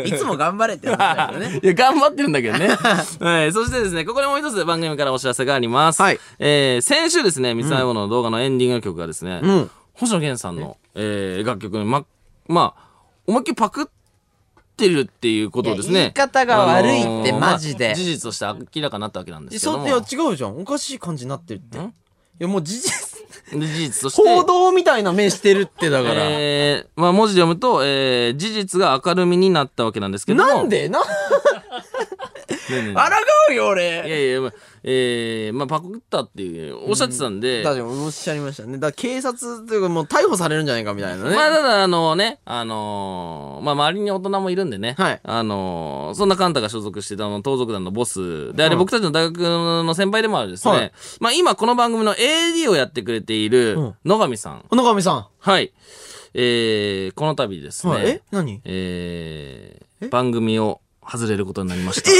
いつも頑張れって話だけどね いや、頑張ってるんだけどね。はい。そしてですね、ここでもう一つ番組からお知らせがあります。はいえー、先週ですね、三つ編みの動画のエンディング曲がですね、うん星野源さんの、えー、楽曲に、ま、まあ、思いっきりパクってるっていうことをですね。言い方が悪いってあのーマジでまあ事実として明らかになったわけなんですけども。いや違うじゃんおかしい感じになってるっていんやもう事実で事実として報道みたいな目してるってだから。えーまあ、文字で読むと、えー事実が明るみになったわけなんですけどもなんで？な、ねえねえねえ抗うよい俺。やいや、まあ、えーまあ、パクったっていう、おっしゃってたんで、だっておっしゃいましたね。だ警察というかもう逮捕されるんじゃないかみたいなね。まあ、ただ、あのね、あのーまあ、周りに大人もいるんでね、はい。あのーそんなカンタが所属してたあの盗賊団のボスであれ、僕たちの大学の先輩でもあるですね、はい。まあ、今この番組の AD をやってくれているうん。野上さん。野上さん。はい。えー、この度ですね、はい、え？何？えー番組を外れることになりました。え？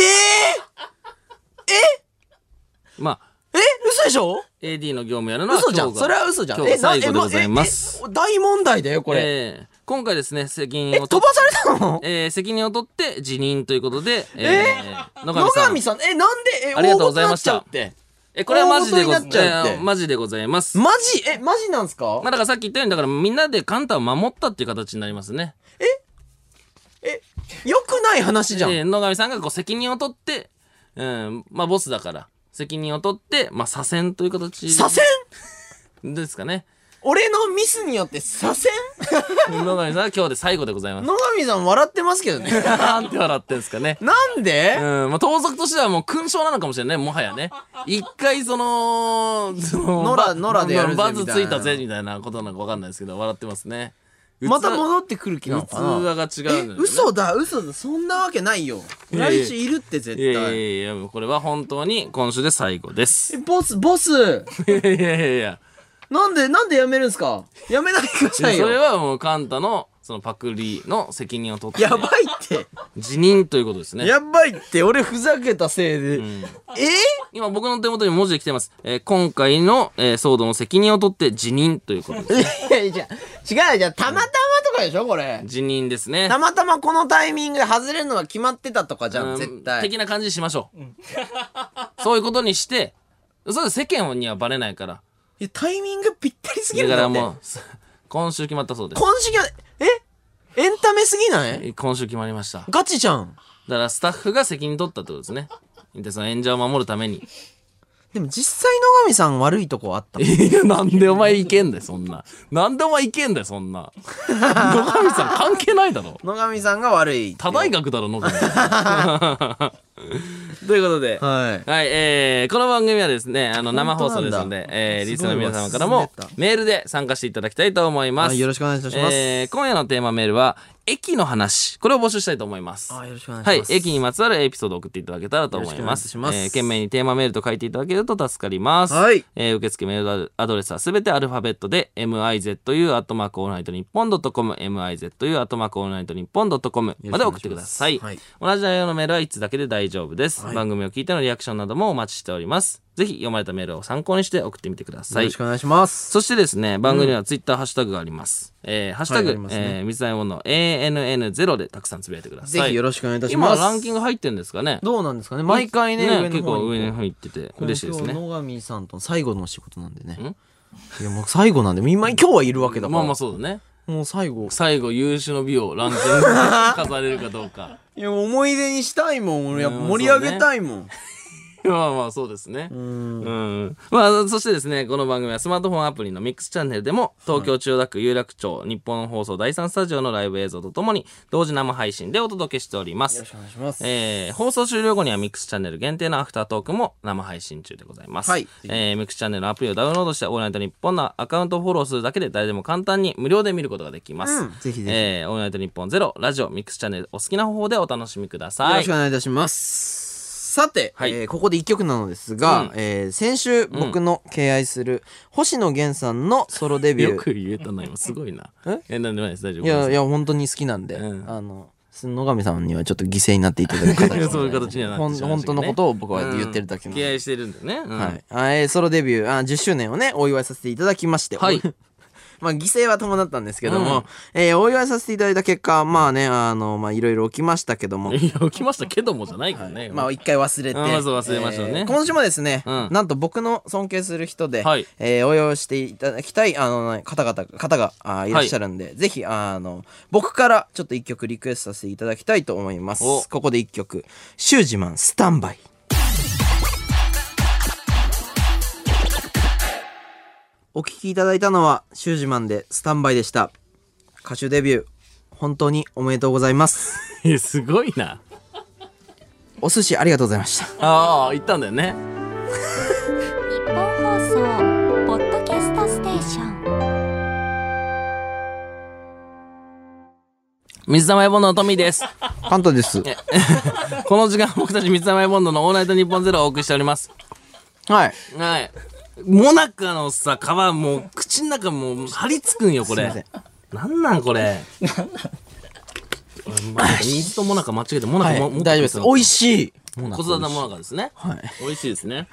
まあ、ー、え嘘でしょ？AD の業務やるのは嘘じゃん。それは嘘じゃん。今日最後でございます。ええ大問題だよ、これ。えー今回ですね、責任え、を取っ飛ばされたの？えー責任を取って辞任ということで、えー野上さん野上。さん、え、なんで、え、ありがとうございました大事になっちゃうって。え、これはマジでご大事になっちゃうってえーマジでございます。マジ？え、マジなんすか？まあだからさっき言ったように、だからみんなでカンタを守ったっていう形になりますね。え、良くない話じゃん。えー野上さんがこう責任を取って、うん、まあボスだから、責任を取って、まあ左遷という形。左遷？ですかね。俺のミスによって左遷？野上さんは今日で最後でございます。野上さん笑ってますけどね。なんて笑ってんすかね。なんで？うん、まあ、盗賊としてはもう勲章なのかもしれない、もはやね。一回その、その、野良バ野良でやるぜバズみたいなついたぜ、みたいなことなのかわかんないですけど、笑ってますね。また器戻ってくる気なのかな？器が違うんだよね。え嘘だ嘘だ。そんなわけないよ。いやいや。来週いるって絶いやいや対いやいや、これは本当に今週で最後です。えボスボス。いやいやいやいや。なんでなんでやめるんすか？やめないでくだそれさいよ。はもうカンタの、そのパクリの責任を取って、やばいって。辞任ということですね。やばいって。俺ふざけたせいで、うん。え？今僕の手元に文字で来てます。えー今回の、えー騒動の責任を取って辞任ということです。いやいやじゃあ違うじゃあたまたまとかでしょこれ。辞任ですね。たまたまこのタイミングで外れるのが決まってたとかじゃうん。ん絶対。的な感じにしましょう。そういうことにして、そうです世間にはバレないから。いやタイミングぴったりすぎだるんだってからもう、す今週決まったそうです。今週がえ？エンタメすぎない？今週決まりました。だガチじゃんからスタッフが責任取ったってことですね。で、その演者を守るために。でも実際野上さん悪いとこあった いや、なんでお前いけんだよ、そんな。なんでお前いけんだよ、そんな。野上さん関係ないだろ。野上さんが悪い多大学だろ、野上さん。ということで。はいはい、えー、この番組はですね、あの、生放送ですのでえー、リスナーの皆様からもメールで参加していただきたいと思います。はいよろしくお願いいたしますえー、今夜のテーマメールは、駅の話。これを募集したいと思います。あよろしくお願いします。はい駅にまつわるエピソードを送っていただけたらと思います。えー、件名にテーマメールと書いていただけると助かります。はいえー、受付メールアドレスはすべてアルファベットで、mizu アットマークオールナイトニッポンドットコム、mizu アットマークオールナイトニッポンドットコムまで送ってください。よろしくお願いし同じ内容のメールは1つだけで大丈夫です。はい番組を聞いてのリアクションなどもお待ちしております。ぜひ読まれたメールを参考にして送ってみてくださいよろし。くお願いしますそしてですね、番組にはツイッターハッシュタグがあります。えー、ハッシュタグ、はいありますねえー、水溜りボンド ANN0 でたくさんつぶやいてください。ぜひよろしくお願いいたし今ますランキング入ってんですかねどうなんですかね？毎回ね上の結構上の方行ってて嬉しいですね。野上さんと最後の仕事なんでねいやもう最後なんで今今日はいるわけだからまあまあそうだね。もう最後。最後優秀の美をランキングに飾れるかどうか。いや思い出にしたいもん。俺やっぱうん盛り上げたいもん まあまあそうですね。うん。まあそしてですね、この番組はスマートフォンアプリのミックスチャンネルでも、東京千代田区有楽町日本放送第3スタジオのライブ映像とともに、同時生配信でお届けしております。よろしくお願いしますえー放送終了後にはミックスチャンネル限定のアフタートークも生配信中でございます。はいえーミックスチャンネルのアプリをダウンロードして、オールナイトニッポンのアカウントをフォローするだけで誰でも簡単に無料で見ることができます。うんぜひぜひえーオールナイトニッポンゼロ、ラジオ、ミックスチャンネル、お好きな方法でお楽しみくだよさいろしくお。願いいたしますさて、はい。えーここで一曲なのですが、うん。えー先週僕の敬愛する星野源さんのソロデビュー。よく言えたな、今。すごいな。え？え、なんでもないです。大丈夫いやいや、や本当に好きなんで、うん。あの野上さんにはちょっと犠牲になっていただく形で そういう形にはなってしま本当のことを僕は言ってるだけなんで、敬愛してるんだよね。うん。はい、あえーソロデビュー。あ10周年をねお祝いさせていただきまして、はい まあ犠牲は伴ったんですけども、うん。えーお祝いさせていただいた結果まあねあのまあいろいろ起きましたけども。いや、起きましたけどもじゃないからね。まあ一回忘れて、あまず忘れましたね。えー今週もですね、うん。なんと僕の尊敬する人で、はい。えーお祝いしていただきたいあの方々方があいらっしゃるんで、ぜひあの僕からちょっと一曲リクエストさせていただきたいと思います。お。ここで一曲「シュージマンスタンバイ」お聞きいただいたのはシュージマンでスタンバイでした。歌手デビュー本当におめでとうございます。えすごいな。お寿司ありがとうございました。ああ言ったんだよね。日本放送ポッドキャストステーション。水溜りボンドのトミーです。カントです。この時間僕たち水溜りボンドのオールナイトニッポンゼロをお送りしております。はい。はいモナカのさ皮もう口の中もう張り付くんよこれ。なんなんこれ？ま水とモナカ間違えてモナカも、もっと大丈夫です美味しい。子育てモナカですね。はい。美味しいですね。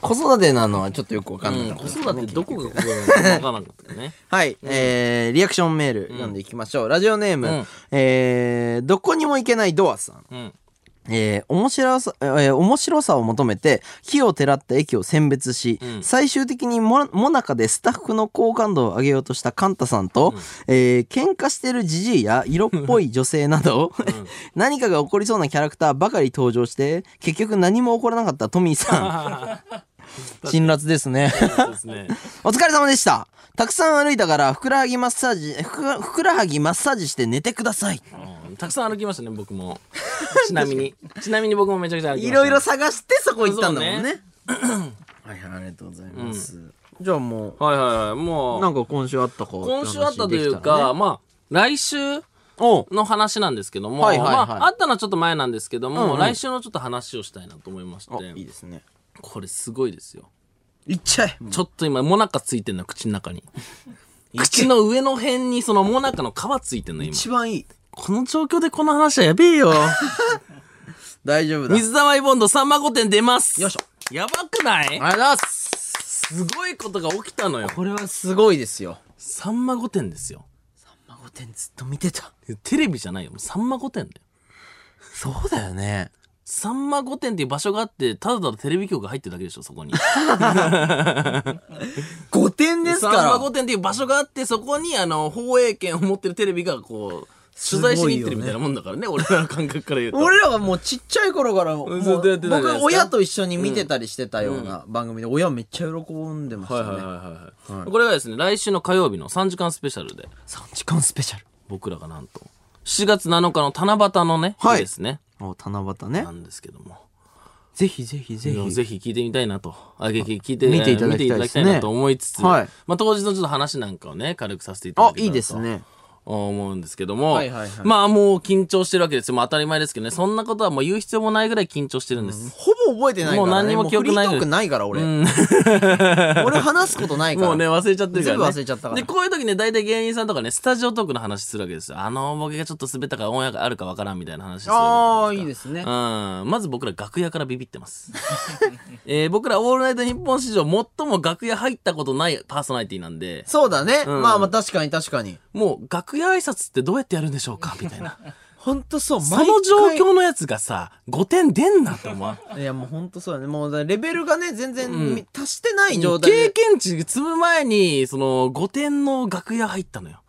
子育てなのはちょっとよくわかんうなんか子った、育てどこが子育てなのか分からなかったよね。はい、えー、リアクションメール読んでいきましょう、ラジオネーム、うん。えー、どこにも行けないドアさん。うんえー、面白さ、えー面白さを求めて木をてらった駅を選別し、うん。最終的にももなかでスタッフの好感度を上げようとしたカンタさんと、えー喧嘩してるジジイや色っぽい女性など、何かが起こりそうなキャラクターばかり登場して結局何も起こらなかったトミーさん 辛辣ですね。お疲れ様でした。たくさん歩いたからふくらはぎマッサージふくふくらはぎマッサージして寝てください。うん。たくさん歩きましたね僕も。ちなみに。ちなみに僕もめちゃくちゃ歩きました、いろいろ探してそこ行ったんだもんね。はいはいありがとうございます、じゃあもはいはいはい。もううなんか今週あったか今週あったというか、まあ来週おの話なんですけども、はいはいはい。まあ、あったのはちょっと前なんですけども、うんうん。来週のちょっと話をしたいなと思いまして。おいいですねこれすごいですよ。いっちゃえ。ちょっと今モナカついてんの口の中に。口の上の辺にそのモナカの皮ついてんの今。一番いい。この状況でこの話はやべえよ。大丈夫だ。水溜りボンドさんま御殿出ます。よいしょ。やばくない？ありがとうございます。すごいことが起きたのよ。これはすごいですよ。さんま御殿ですよ。孫店ずっと見てた。テレビじゃないよ。さんま御殿だよ。そうだよねさんま御殿っていう場所があってただただテレビ局が入ってるだけでしょそこに。5点ですさんま御殿っていう場所があってそこにあの放映権を持ってるテレビがこう取材しに行ってるみたいなもんだからね俺らの感覚から言うと。俺らがもうちっちゃい頃から僕親と一緒に見てたりしてたような番組で親めっちゃ喜んでましたね。はいはいはいはい、はい、これがですね来週の火曜日の3時間スペシャルで。3時間スペシャル。僕らがなんと。7月7日の七夕のね、はい。日ですねお七夕ね。なんですけども。ぜひぜひぜひ。ぜひ聞いてみたいなと。あげ聞いて見ていただきたいなと思いつつ、はい。まあ、当日のちょっと話なんかをね軽くさせていただあけたらと。いいですね思うんですけども、はいはいはいまあもう緊張してるわけですよ。もう当たり前ですけどね。そんなことはもう言う必要もないぐらい緊張してるんです。ほぼ覚えてないから、ね、もう何にも記憶ないもうないから俺、うん 俺話すことないからもうね、忘れちゃってるから、ね。全部忘れちゃったからで、こういう時ね、大体芸人さんとかね、スタジオトークの話するわけですよ。あのボケがちょっと滑ったからオンエアがあるかわからんみたいな話するああいいですね。うん。まず僕ら楽屋からビビってます。えー僕らオールナイトニッポン史上最も楽屋入ったことないパーソナリティなんで、そうだね、うんまあまあ確かに確かにもう楽屋挨拶ってどうやってやるんでしょうか？みたいな。ほんとそうその状況のやつがさ、5点出んなって思わん？いやもうほんとそうだねもうだレベルがね全然うん達してない状態経で、験値積む前に、その、5点の楽屋入ったのよ。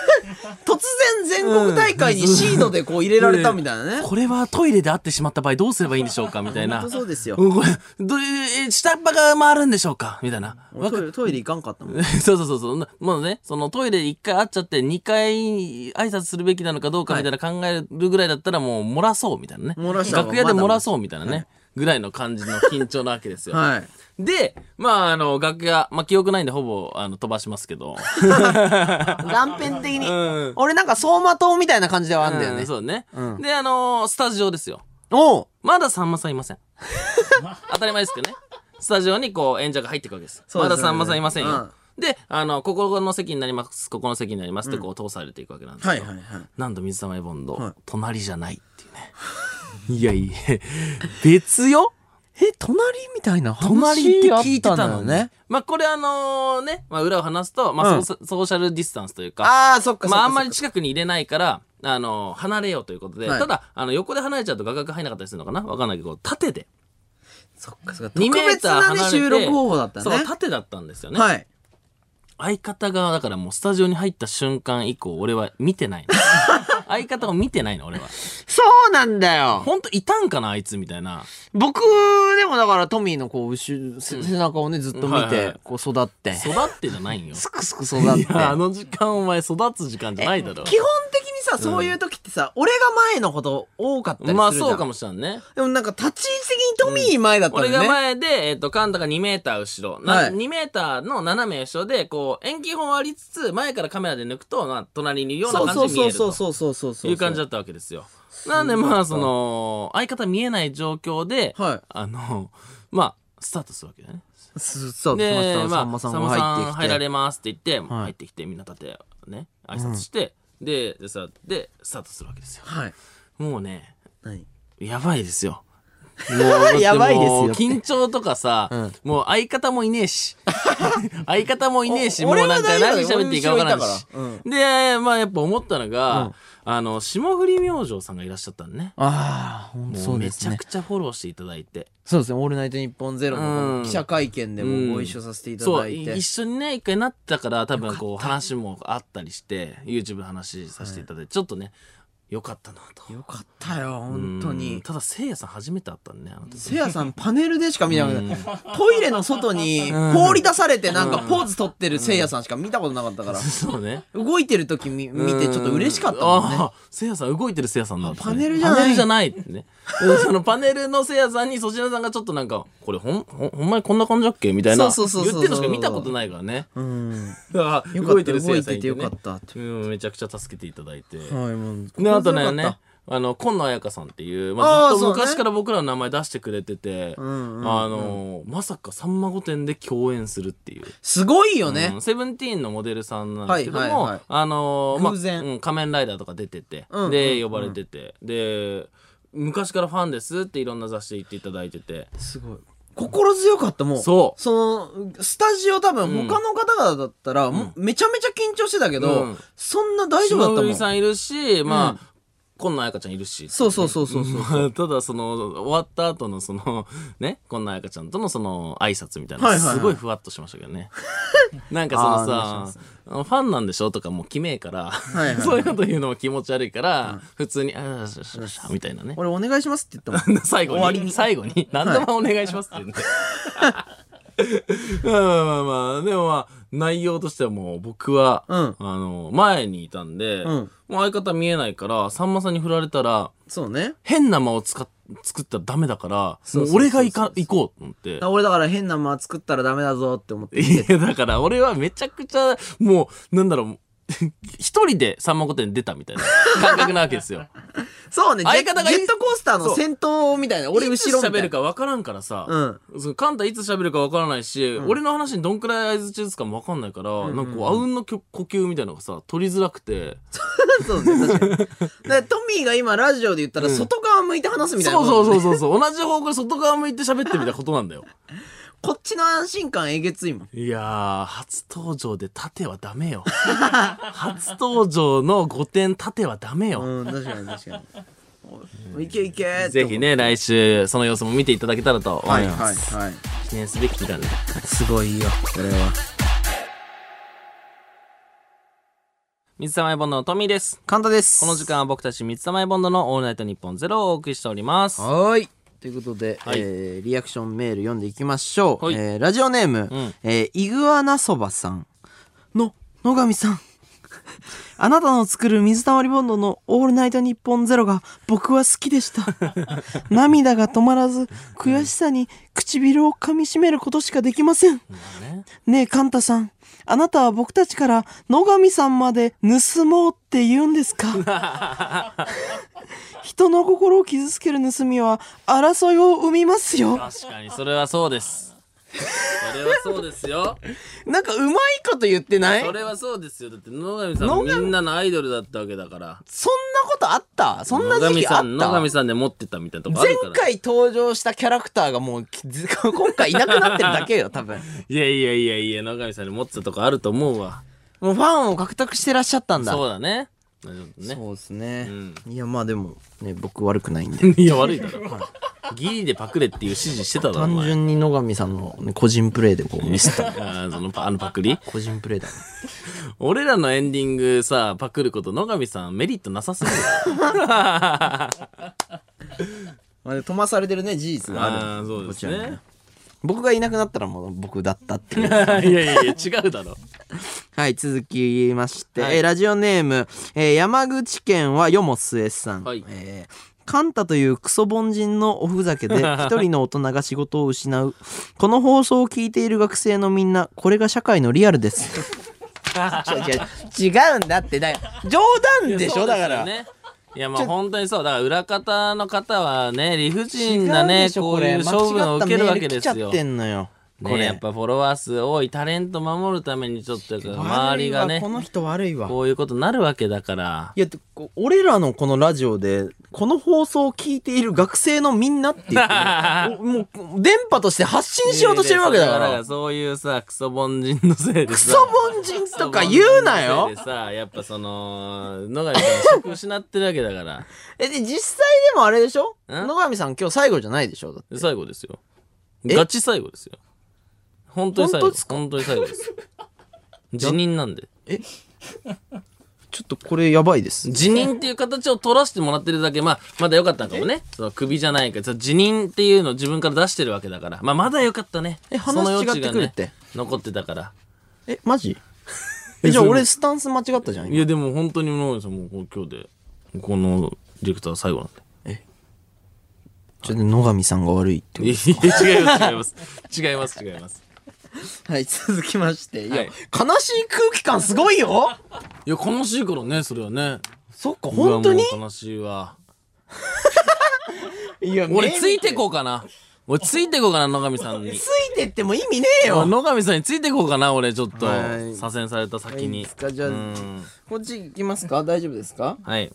突然全国大会にシードでこう入れられたみたいなね、これはトイレで会ってしまった場合どうすればいいんでしょうかみたいな。そうですようんこれ、どう下っ端が回るんでしょうかみたいな。俺トイレトイレ行かんかったもんそうそうそうそう。なもうね、そのトイレ1回会っちゃって2回挨拶するべきなのかどうかみたいな考えるぐらいだったらもう漏らそうみたいなね。漏らした方が楽屋で漏らそうみたいなね。ぐらいの感じの緊張なわけですよ。はいで、まあ、あの、楽屋、まあ、記憶ないんでほぼ、あの、飛ばしますけど。断片的に、うん俺なんか走馬灯みたいな感じではあんだよね、うんそうね。うんで、あのスタジオですよ。おうまださんまさんいません。当たり前ですけどね。スタジオにこう演者が入っていくわけです。そうですまださんまさんいませんよ。うんで、あの、ここの席になります、ここの席になりますってこう通されていくわけなんですけど、はいはいはいなんと水溜りボンド、はい隣じゃないっていうね。いやいや、別よえ隣みたいな隣って聞いてたのね。まあこれあのね、まあ裏を話すと、まあ、うんソーソーシャルディスタンスというか、ああそっかまああんまり近くに入れないから、あの、離れようということで、はいただ、あの、横で離れちゃうと画角入んなかったりするのかな？わかんないけど、縦で。そっかそっか2メーター離収録方法だったねそう、縦だったんですよね。はい相方が、だからもうスタジオに入った瞬間以降、俺は見てないの。相方を見てないの俺は。そうなんだよ。ほんといたんかなあいつみたいな。僕でもだからトミーのこう後背中をねずっと見はいはいはい。てこう育って。育ってじゃないんよ。すくすく育って。いやあの時間お前育つ時間じゃないだろ。基本的にさそういう時ってさ、俺が前のこと多かったりするじゃん。まあそうかもしれんね。でもなんか立ち位置的にトミー前だったよね、が前で、えっ、と、カンタが2メーター後ろ。なはい。2メーターの斜め後ろで、こう、遠近法ありつつ、前からカメラで抜くと、まあ、隣にいるようなそう感じで見えそうそうそう。そうそうそういう感じだったわけですよ。なんで、まあ、その、相方見えない状況で、はい。あの、まあ、スタートするわけだよね。すそうで、ままあ、さんまさんがさんまさん入ってきて。入られますって言って、はい。入ってきて、みんな立て、ね、挨拶して、で、でさ、で、スタートするわけですよ。はいもうね、何？やばいですよ。もうだってやばいですよ緊張とかさ、うんもう相方もいねえし。相方もいねえし、おもうなんか俺は大丈夫何喋っていいか分からんし俺後ろいたか。で、まあやっぱ思ったのが、うんあの、霜降り明星さんがいらっしゃったんね。ああほんともそううですね。めちゃくちゃフォローしていただいて。そうですね「オールナイトニッポンゼロのうん。記者会見でもご一緒させていたそう、だいて、一緒にね、一回なったから多分こう話もあったりして、YouTube の話させていただいて、ちょっとね、よかったなと。よかったよ本当うんに。ただ、せいやさん初めて会ったんね、あの時。せいやさんパネルでしか見ないトイレの外に放り出されてなんかポーズ取ってるせいやさんしか見たことなかったから。そうね。動いてる時見見てちょっと嬉しかったもんね。ああせいやさん動いてるせいやさんなんです、ね、あパネルじゃない。パネルじゃないってね。うんそのパネルのせいやさんに粗品さんがちょっとなんかこれほんほんほんまにこんな感じだっけみたいなそうそうそう言ってるのしか見たことないからね。うん。動いてるせいやさんいてね。かったって。うんめちゃくちゃ助けていただいて。はいもうであとねねあの今野彩香さんっていう、まあ、ずっと昔から僕らの名前出してくれてて、あのまさか「さんま御殿」で共演するっていうすごいよねうんセブンティーンのモデルさんなんですけども、はいはいはいあのーまうん仮面ライダーとか出てて、うんうんで、うん呼ばれててで昔からファンですっていろんな雑誌で言っていただいててすごい心強かったもう。そう。そのスタジオ多分他の方々だったら、もうめちゃめちゃ緊張してたけど、うん。そんな大丈夫だったもん。さんいるしまあ、今野彩香ちゃんいるし。そうそうそうそうそうまあ ただその終わった後のそのね今野彩香ちゃんとのその挨拶みたいな、すごいふわっとしましたけどね。なんかそのさファンなんでしょとかもう決めえから、そういうこと言うのも気持ち悪いから、普通に「ああしゃしゃしゃ」みたいなね。俺お願いしますって言ったもん。最後に。終わりに。最後に。何でもお願いしますって言って、まあまあまあまあでもまあ内容としてはもう僕は、うん。あの前にいたんで、うん。もう相方見えないからさんまさんに振られたらそうね。変な間を使っ作ったらダメだからもう俺が行か行こうと思って。俺だから変な間作ったらダメだぞって思って。見いてやだから俺はめちゃくちゃもうなんだろう一人でさんま御殿に出たみたいな感覚なわけですよ。そうね。相方がジェットコースターの先頭みたいな俺後ろみたいな。るか分からんからさ、うん。カンタいつ喋るか分からないし、俺の話にどんくらい相づち打つかも分かんないから、なんかこうあうんの呼呼吸みたいなのがさ取りづらくて。そうね確かに。トミーが今ラジオで言ったら外側向いて話すみたいなそうそうそううそうそう。同じ方向で外側向いて喋ってるみたいなことなんだよこっちの安心感えげついもん。いやー初登場で盾はダメよ。初登場の5点盾はダメよ、うん確かに確かに。おいけいけぜひね来週その様子も見ていただけたらと思はいいます、はいはい記念すべき日だね。すごいよこれは。水溜りボンドのトミーです。簡単です。この時間は僕たち水溜りボンドのオールナイトニッポンゼロをお送りしております。はーいということで、はい。えーリアクションメール読んでいきましょう、はい。えーラジオネーム、ん。えーイグアナそばさんの野上さん あなたの作る水溜りボンドのオールナイトニッポンゼロが僕は好きでした。涙が止まらず、悔しさに唇を噛み締めることしかできません。ねえ、カンタさん。あなたは僕たちから野上さんまで盗もうって言うんですか？人の心を傷つける盗みは争いを生みますよ。確かにそれはそうですそれはそうですよ。なんかうまいこと言ってない？それはそうですよ。だって野上さんみんなのアイドルだったわけだから。そんなことあった？そんな時期あ野上さん野った上さんで持ってたみたいなとこあ前るから。回登場したキャラクターがもう今回いなくなってるだけよ多分。いやいやいやいや野上さんに持ってたとこあると思うわ。もうファンを獲得してらっしゃったんだ。そうだねね。そうですね、うん。いやまあでもね僕悪くないんで。いや悪いだろ。ギリでパクれっていう指示してただろお単前純に野上さんのね個人プレイでこうミスった。あーそのパあのパクリ？個人プレイだね。俺らのエンディングさパクること野上さんメリットなさすぎる。まあ飛ばされてるね事実がある。あーそうですね僕がいなくなったらもう僕だったっていう。いやいやいや違うだろ。はい続きまして、はい。えーラジオネーム、えー山口県はよもすえさん、はい。えーカンタというクソ凡人のおふざけで 一人の大人が仕事を失う。この放送を聞いている学生のみんなこれが社会のリアルです。違うんだって。だから冗談でしょだから、ねいやまあ本当にそう。だから裏方の方はね理不尽なねこういう処分を受けるわけですよ。間違ったメール来ちゃってんのよね。やっぱフォロワー数多いタレント守るためにちょっと周りがねこの人悪いわ。こういうことになるわけだから。いや俺らのこのラジオでこの放送を聞いている学生のみんなって もう電波として発信しようとしてるわけだから。そういうさクソ凡人のせいでクさソ凡人とか言うなよ。でさやっぱその野上さん職失ってるわけだから。えで実際でもあれでしょ？ん？野上さん今日最後じゃないでしょ？だって。最後ですよ。え？ガチ最後ですよ本当に最後ですか？本当に最後です辞任なんでちょっとこれやばいです辞任っていう形を取らせてもらってるだけ、まあ、まだよかったのかもね。その首じゃないか。その辞任っていうのを自分から出してるわけだから。まあ、まだよかったね。え話違ってくるって？ね、残ってたから。えマジ？えじゃあ俺スタンス間違ったじゃん今いや、でも本当に野上さんもう今日で、このディレクター最後なんで。ちょっと野上さんが悪いっていや、違います、違います。違います、違います。はい続きましていや、はい悲しい空気感すごいよ いや、悲しいからね、それはね。そっか本当に？悲しいわ。いや俺ついてうこうかな。俺ついてこうかな、野上さんにつ。いてっても意味ねえよ 野上さんについてこうかな、俺ちょっと。はい左遷された先に。いいじゃあうんこっち行きますか？大丈夫ですか？はい。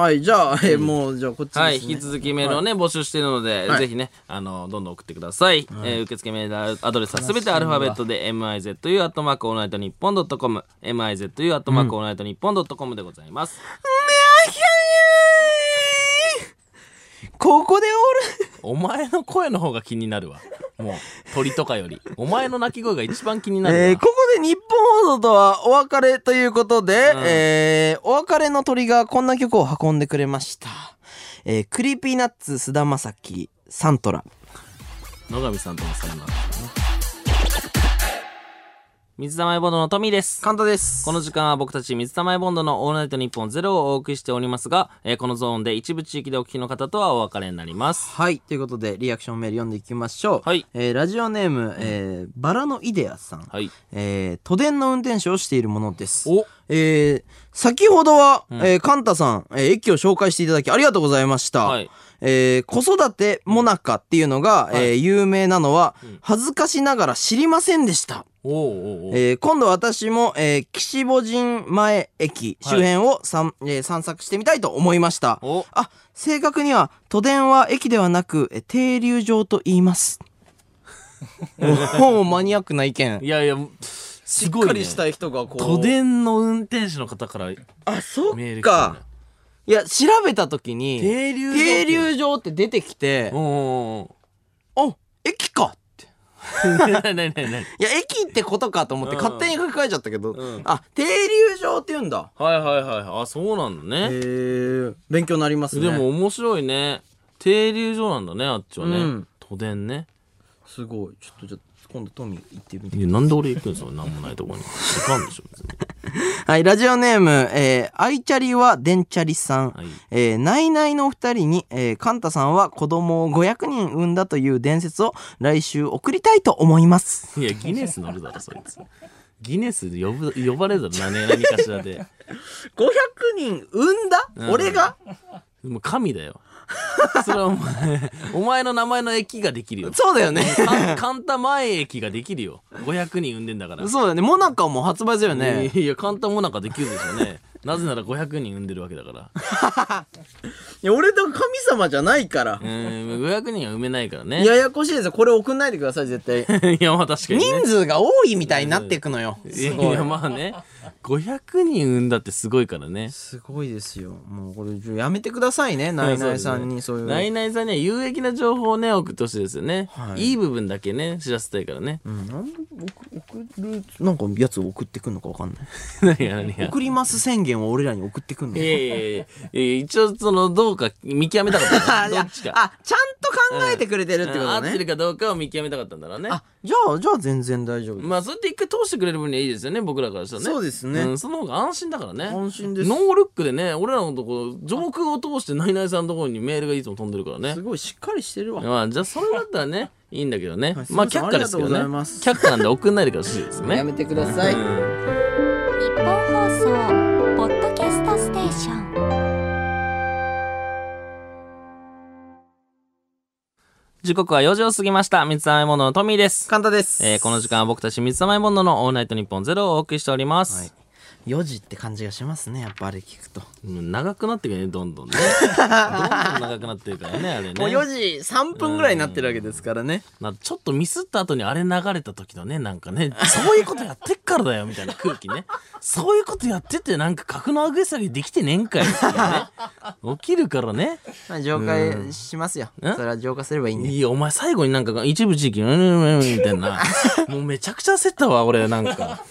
はいじゃあ、えーもうじゃあこっちです、ね、はい、引き続きメールをね、募集しているので、はい。ぜひね、あの、どんどん送ってください。えー受付メールアドレスはすべてアルファベットで、mizu アットマークオールナイトニッポンドットコム、mizu アットマークオールナイトニッポンドットコムでございます。ここでお前の声の方が気になるわ。もう、鳥とかより。お前の鳴き声が一番気になるわ。おる、えーここでニッポン放送とはお別れということで、うんえーお別れの鳥がこんな曲を運んでくれました。えー Creepy Nuts 菅田将暉サントラ。野上さんとのさよなら。水溜りボンドのトミーです。カンタです。この時間は僕たち水溜りボンドのオールナイトニッポンゼロをお送りしておりますが、えーこのゾーンで一部地域でお聞きの方とはお別れになります。はい。ということで、リアクションメール読んでいきましょう。はいえーラジオネーム、えーバラのイデアさん。はい。えー都電の運転手をしているものです。おえー先ほどは、えーカンタさん、えー駅を紹介していただきありがとうございました。はいえー子育てもなかっていうのが、えー有名なのは、恥ずかしながら知りませんでした。おうおえー今度私も、えー岸母神前駅周辺をさん、えー散策してみたいと思いました。おあ、正確には都電は駅ではなく、えー停留場と言います。おおマニアックな意見。いやいや、すごい、ね。い人がこ都電の運転手の方からあ、そっメール来たかね。。いや、調べた時に、停留場停留場って出てきてお、駅かって。おう。なになになにいや、駅ってことかと思ってうん勝手に書き換えちゃったけど、うんあ、停留場って言うんだ。はいはいはい。あ、そうなんだへね。え、勉強になりますね。でも、面白いね。停留所なんだね、あっちはね。うん都電ね。すごい。ちょっとじゃあ今度トミー行ってみて。いや、なんで俺行くんですかなんもないとこに。行かんでしょ、別に。はい、ラジオネーム、えー、アイチャリはデンチャリさん。はい。えー、ナイナイのお二人に、えー、カンタさんは子供を500人産んだという伝説を来週送りたいと思います。いや、ギネス乗るだろ、そいつ。ギネスで呼ぶ、呼ばれるだろ、何何かしらで。500人産んだ、うん俺が？もう神だよ。それはお前、お前の名前の駅ができるよ。そうだよね。かカンタ前駅ができるよ。500人産んでんだから。そうだよね。モナカも発売するよね。いや、カンタもなんかできるでしょうね。なぜなら500人産んでるわけだから。いや、俺と神様じゃないからう。ーん、500人は産めないからね。ややこしいですよ。これ送んないでください、絶対。いや、まあ確かにね。人数が多いみたいになっていくのよ。いや、。まあね。500人産んだってすごいからね。すごいですよ。もうこれやめてくださいね。ナイナイさんにそういう。ナイナイさんには有益な情報をね送ってほしいですよね、はい。い、い部分だけね知らせたいからね。うん、なんで送送るなんかやつを送ってくんのかわかんない。何が何が。送ります宣言を俺らに送ってくんのいやいやいやいや。一応そのどうか見極めたかった どっちか。あちゃんと考えてくれてるってことね。合ってるかどうかを見極めたかったんだろうね。あじゃあじゃあ全然大丈夫まあそうやって一回通してくれる分にはいいですよね僕らからしたらね。そうですね。うん、その方が安心だからね。安心です。ノールックでね俺らのとこ上空を通してナイナイさんのところにメールがいつも飛んでるからね。すごいしっかりしてるわ。まあじゃあそれだったらね いいんだけどね、はいまあ却下ですけどね。却下なんで送んないでほしいですね。やめてください、うん。日本放送ポッドキャストステーション時刻は4時を過ぎました。三つ編み物のトミーです。簡単です、えーこの時間は僕たち三つ編み物のオールナイトニッポンゼロをお送りしております、はい4時って感じがしますねやっぱあれ聞くと、うん長くなってくるねどんどんね。どんどん長くなってるからねあれね。もう4時3分ぐらいになってるわけですからね。なちょっとミスった後にあれ流れた時のねなんかねそういうことやってっからだよみたいな空気ね。そういうことやっててなんか格の上げ下げできてねえんかいってね。起きるからね。まあ浄化しますよ、うん。それは浄化すればいいんで。いやお前最後になんか一部地域うんうんうんみたいな。もうめちゃくちゃ焦ったわ俺なんか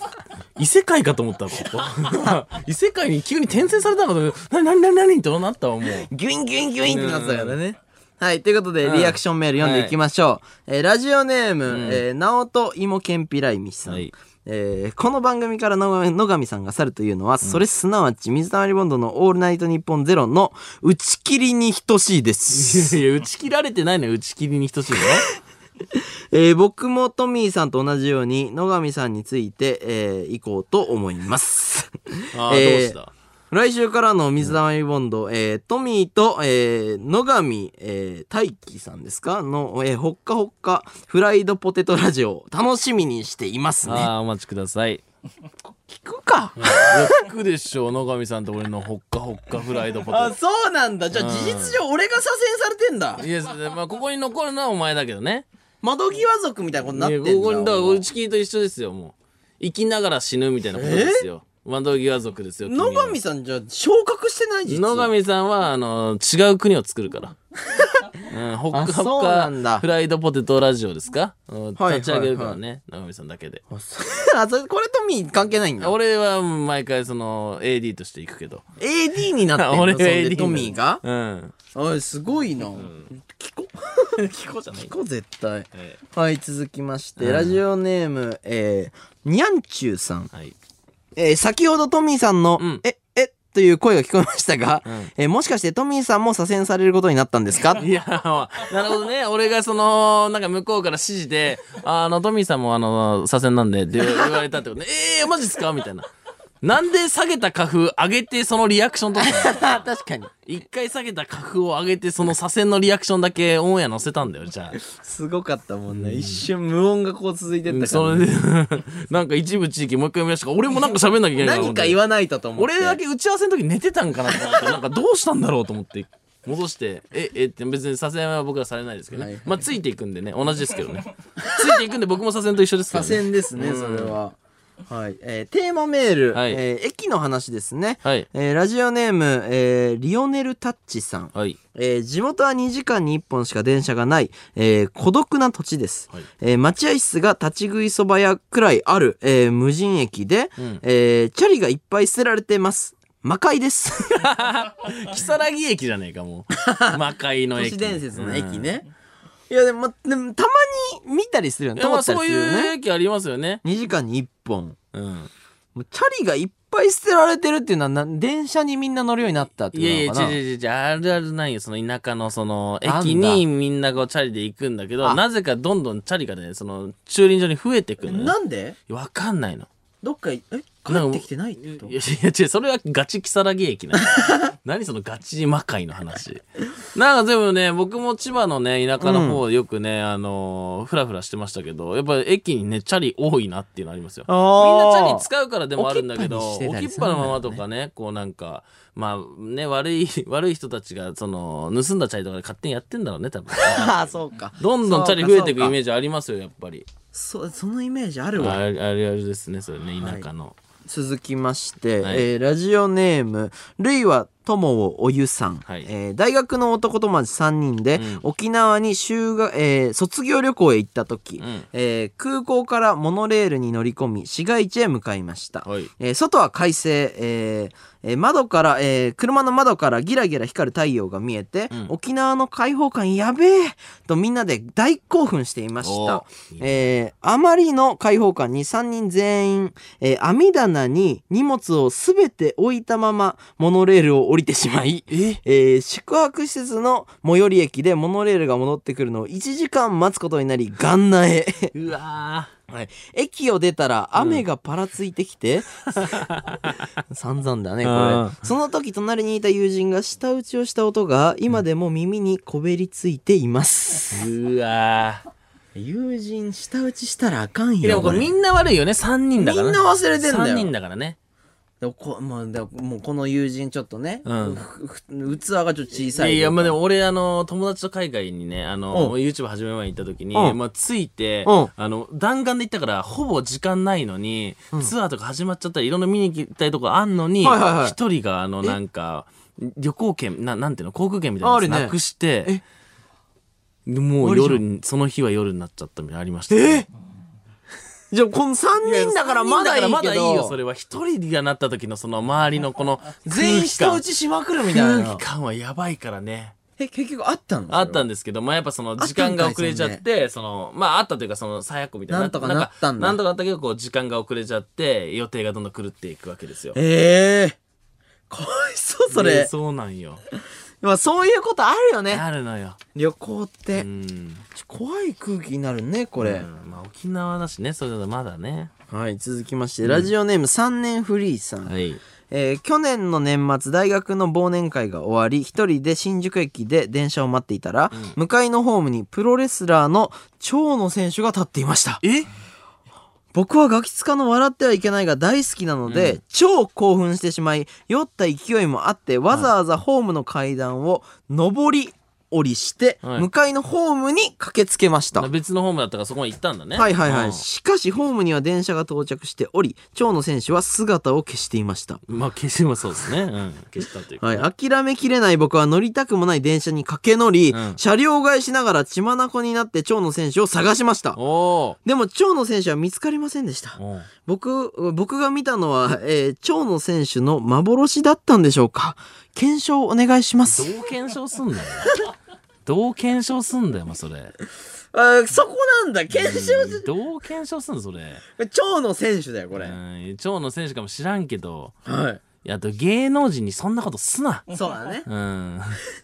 異世界かと思ったわここ 異世界に急に転生されたのかと思って何何何何ってなったわもうギュインギュインギュインってなってたからね。はい。ということで、うんリアクションメール読んでいきましょう。えーラジオネーム、えー、直人芋けんぴらいみさん。はいえーこの番組から野野上さんが去るというのは、それすなわち水溜りボンドの「オールナイトニッポンゼロの打ち切りに等しいです。いや打ち切られてないのよ打ち切りに等しいの えー僕もトミーさんと同じように野上さんについて、えー行こうと思います。ああ、えーどうした？来週からの水溜りボンド、えートミーと、えー野上、えー大輝さんですか？の、えーほっかほっかフライドポテトラジオ楽しみにしていますね。ああお待ちください聞くか？聞くでしょう野上さんと俺のほっかほっかフライドポテあ、そうなんだ。じゃあうん事実上俺が左遷されてんだト。いや、まあ、ここに残るのはお前だけどね窓際族みたいなことになってんだ。ここにだから俺打ち切りと一緒ですよもう。生きながら死ぬみたいなことですよ。窓際族ですよ野上さんじゃあ昇格してない実は。野上さんはあの違う国を作るからうん、ほっかあそほっうなんだ。かフライドポテトラジオですか、うんはい立ち上げるからね、野上さんだけで。あそう。あそれこれトミー関係ないんだ。俺は毎回その AD として行くけど。AD になってん の俺それで AD トミーが？うん。おい、すごいな。聞こう。聞こうじゃない。聞こう絶対。えはい、続きまして、うん。ラジオネーム、えー、にゃんちゅうさん。えはい。えー先ほどトミーさんの、うん。え、え、という声が聞こえましたが、うんえーもしかしてトミーさんも左遷されることになったんですか？いや、まあなるほどね。俺がその、なんか向こうから指示で、ああの、トミーさんもあの、左遷なんでって言われたってことね。ええー、マジっすか？みたいな。なんで下げた花粉上げてそのリアクションとか 確かに。一回下げた花粉を上げてその左遷のリアクションだけオンエア載せたんだよ、じゃあ。すごかったもんね。一瞬無音がこう続いてったから、それで、なんか一部地域もう一回見ましたから、俺もなんか喋んなきゃいけないわ何か言わないとと思って。俺だけ打ち合わせの時寝てたんかなと思って、なんかどうしたんだろうと思って。戻して、え、えって別に左遷は僕はされないですけどね。はいはいまあついていくんでね、同じですけどね。ついていくんで僕も左遷と一緒ですけど、ね。左遷ですね、それは。はい。えーテーマメール、はいえー駅の話ですね。はい。えーラジオネーム、えーリオネルタッチさん。はい。えー地元は2時間に1本しか電車がない、えー孤独な土地です、はいえー待合室が立ち食いそば屋くらいある、えー無人駅で、うんえーチャリがいっぱい捨てられてます魔界です 木更木駅じゃねえか、もう。魔界の都駅。市伝説の駅ね、いやでもでもたまに見たりするようん。ねいや、まあそういうね駅ありますよね。2時間に1本うん。もうチャリがいっぱい捨てられてるっていうのはな電車にみんな乗るようになったっていやいや、いうのかな違う違う違う、あるあるないよ。その田舎のその、なんだ駅にみんなこうチャリで行くんだけど、あなぜかどんどんチャリがね、その、駐輪場に増えてくるのよ。なんで？わかんないの。どっかえ？帰ってきてないってこと？いやいや違うそれはガチ木更木駅なの 何そのガチ魔界の話。なんかでもね僕も千葉のね田舎の方よくね、あのーフラフラしてましたけどやっぱり駅にねチャリ多いなっていうのありますよ。みんなチャリ使うからでもあるんだけど置きっぱのままとかねこうなんかまあね悪い 悪い人たちがその盗んだチャリとかで勝手にやってんだろうね多分。あ あそうか。どんどんチャリ増えていくイメージありますよやっぱり。そうそのイメージあるあわ。れあれあれですねそれね田舎の、続きまして、はい。えーラジオネームるいは友をおゆさん、はい。えー大学の男友達3人で、うん。沖縄に修学、えー卒業旅行へ行った時、うん。えー空港からモノレールに乗り込み市街地へ向かいました、はい。えー外は快晴、えーえー窓から、えー車の窓からギラギラ光る太陽が見えて、うん。沖縄の開放感やべえとみんなで大興奮していました。えーあまりの開放感に3人全員、えー網棚に荷物をすべて置いたままモノレールを降りてしまい、え？えー宿泊施設の最寄り駅でモノレールが戻ってくるのを1時間待つことになりガンナへうわはい。駅を出たら雨がパラついてきて、散々だねこうん。れ。その時隣にいた友人が舌打ちをした音が今でも耳にこべりついています、ーうわ友人舌打ちしたらあかんよーでもこれ。みんな悪いよね3人だからみんな忘れてんだよ。3人だからねでもこ,、まあ、でももうこの友人ちょっとね、うん。器がちょっと小いさいやいや、まあでも俺、あの、友達と海外にね、あの、うん。YouTube 始める前に行った時に、うん。まあ着いてうん、あの、弾丸で行ったから、ほぼ時間ないのに、ツアーとか始まっちゃったり、いろんな見に行きたいとこあんのに、はいはいはい。一人が、あの、なんか、旅行券、ななんていうの、航空券みたいなやつあるね。なくして、でもう夜に、その日は夜になっちゃったみたいなのありました、え？じゃあこの3人だからまだいいけどまだいいよ、それは。一人がなった時のその周りのこの、全員舌打空ちしまくるみたいな空気感はやばいからね。え結局あったの？あったんでですけど、まあやっぱその時間が遅れちゃって、その、まああったというかその最悪みたいな。なんとかなったんだなんとかなったけど、こう時間が遅れちゃって、予定がどんどん狂っていくわけですよ。ええかわいそうそでれそうなんよ。まあそういうことあるよねあるのよ。旅行って、うん。怖い空気になるねこれ、うんまあ沖縄だしね、それだとまだね。はい続きまして、ラジオネーム3年フリーさん、はい。えー去年の年末大学の忘年会が終わり一人で新宿駅で電車を待っていたら、向かいのホームにプロレスラーの長野選手が立っていましたえ？僕はガキツカの笑ってはいけないが大好きなので、超興奮してしまい酔った勢いもあってわざわざホームの階段を上り降りして、はい向かいのホームに駆けつけました、別のホームだったからそこに行ったんだね。はいはいはい。うんしかし、ホームには電車が到着しており、長野選手は姿を消していました。まあ消しもそうですね。うん。消したというか。はい。諦めきれない僕は乗りたくもない電車に駆け乗り、うん車両替えしながら血眼になって長野選手を探しました。おでも、長野選手は見つかりませんでしたー。おー僕、僕が見たのは、えー長野選手の幻だったんでしょうか検証お願いします。どう検証すんだよ。どう検証すんだよ、まあそれ。あーそこなんだ。検証し、どう検証すんの、それ。長野選手だよ、これ。うん、長野選手かも知らんけど、はい。いやあと芸能人にそんなことすな。そうだね。うん。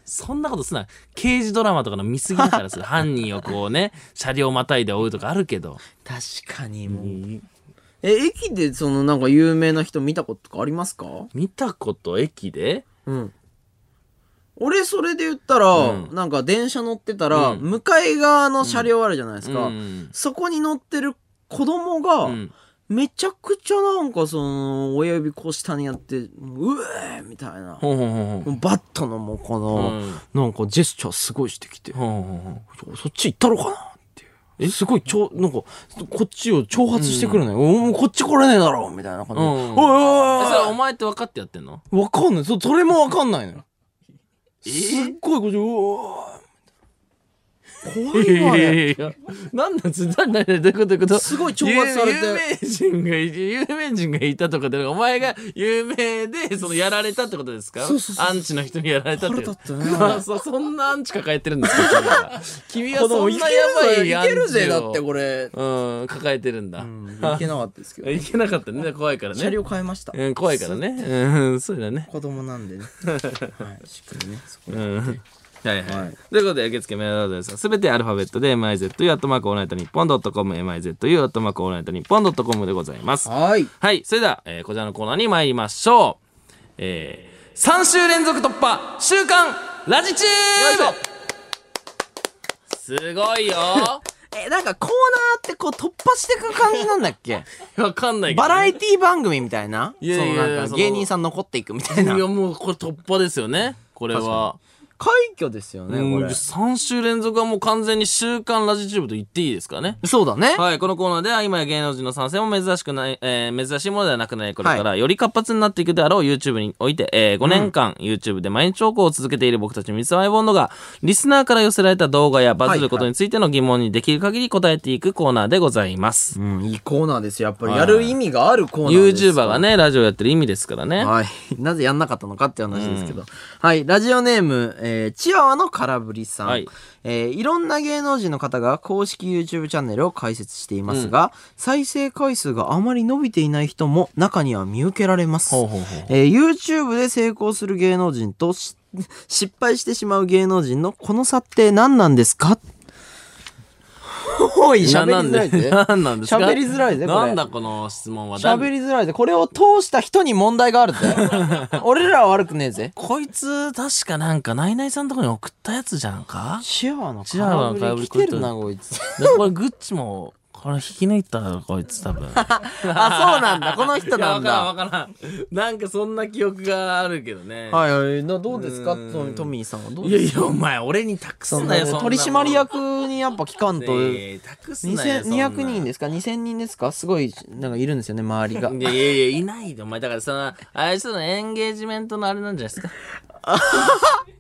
そんなことすな。刑事ドラマとかの見過ぎだからさ、犯人をこうね、車両またいで追うとかあるけど。確かにもう。え、駅でそのなんか有名な人見たこととかありますか？見たこと駅で？うん。俺それで言ったら、うんなんか電車乗ってたら、うん向かい側の車両あるじゃないですか。うん。そこに乗ってる子供が、うん。めちゃくちゃなんかその、親指こう下にやって、うえーみたいな。ほんほんほんほん。バットのもうこの、うんなんかジェスチャーすごいしてきて、ほんほんほんそそっち行ったろかなっていう。え、すごい、ちょ、なんか、こっちを挑発してくるのよ。おもうこっち来れねえだろみたいな感じで。うんおいおいそれお前って分かってやってんの？わかんない。そそれもわかんないのよ。すっごいこっち、うわ怖いわね。いやなんなんつななどういうこと？どういうこと？すごい挑発されて。有名人がい有名人がいたとかでお前が有名でそのやられたってことですか？そうそうそうアンチの人にやられたってこと腹立ったね。あ そそんなアンチ抱えてるんですか？君は。君はそんなやばいいアンけるぜ、だってこれ。うん抱えてるんだ、いけなかったですけど。いけなかったね。怖いからね。車両変えました。うん、怖いからね。うんそうだね。子供なんでね。はい、しっかりね。そこうんはいはい。はいということで、受付メールアドレスはすべてアルファベットで、mizu、アットマークオールナイトニッポンドットコム、mizu、アットマークオールナイトニッポンドットコムでございます。はい。はい。それでは、えーこちらのコーナーに参りましょう。えー、3週連続突破、週刊ラジチューブすごいよ え、なんかコーナーってこう突破していく感じなんだっけ？わかんないけど、バラエティ番組みたいな？いやいやいやそのなんかその芸人さん残っていくみたいな。いや、もうこれ突破ですよね。これは。快挙ですよねうんこれ3週連続はもう完全に週刊ラジチューブと言っていいですかね。そうだねはい、このコーナーでは今や芸能人の参戦も珍しくない、えー珍しいものではなくなり、これからより活発になっていくであろう YouTube において、えー5年間 YouTube で毎日投稿を続けている僕たち水溜りボンドが、リスナーから寄せられた動画やバズることについての疑問にできる限り答えていくコーナーでございます。うんいいコーナーですよやっぱりはいやる意味があるコーナーです YouTuber がね、ラジオやってる意味ですからね。はい。なぜやんなかったのかっていう話ですけど。はい。ラジオネーム、えーチワワの空振りさん。はいえーいろんな芸能人の方が公式 YouTube チャンネルを開設していますが、再生回数があまり伸びていない人も中には見受けられます。ほうほうほうえー YouTube で成功する芸能人とし失敗してしまう芸能人のこの差って何なんですか？おい、喋りづらいぜ。ななんなんですか？喋りづらいぜこれなんだこの質問は？喋りづらいぜ。これを通した人に問題があるぜ。俺らは悪くねえぜ。こいつ、確かなんか、ナイナイさんのとこに送ったやつじゃんか？チアワワの空振り来てるな、こいつ。でこれグッチも、これ引き抜いたよこいつ多分。あ、そうなんだ。この人なんだ。いやわからんわからん。なんかそんな記憶があるけどね。はいはい。などうですか？うんトトミーさんはどうですか？いやいや、お前、俺に託すなよ、そんなもん取締役にやっぱ聞かんと。託すなよ。2200人ですか ?2000 人ですか？すごい、なんかいるんですよね、周りが。いやいやいや、いないで、お前。だからその、あいつのエンゲージメントのあれなんじゃないですか？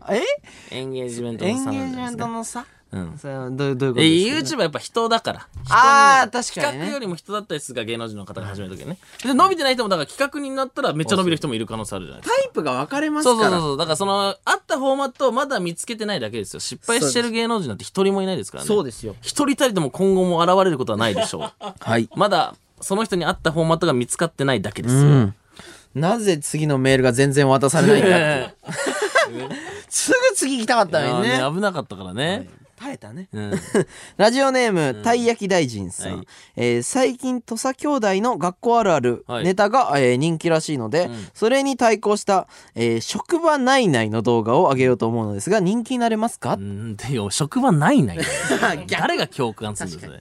え エンゲージメントのエンゲ差なんージメンじゃないですか？トの差？うん。それはどうどういうことえ、ですか？YouTube はやっぱ人だから。あー確かにね企画よりも人だったりするから芸能人の方が始めるときね。で、伸びてない人も、だから企画になったらめっちゃ伸びる人もいる可能性あるじゃないですか。タイプが分かれますそうから。そうそうそう。だからその、あったフォーマットをまだ見つけてないだけですよ。失敗してる芸能人なんて一人もいないですからね。そうですよ。一人たりとも今後も現れることはないでしょう。はい。まだ、その人に合ったフォーマットが見つかってないだけですよ。うん。なぜ次のメールが全然渡されないんだって。すぐ次行きたかったのにね危なかったからね。耐えたね。うん。ラジオネーム、たい焼き大臣さん。はいえー最近、土佐兄弟の学校あるあるはいネタが、えー人気らしいので、んそれに対抗した、えー職場内内の動画を上げようと思うのですが、人気になれますか、うんでよ、職場ないない。誰が共感するんですか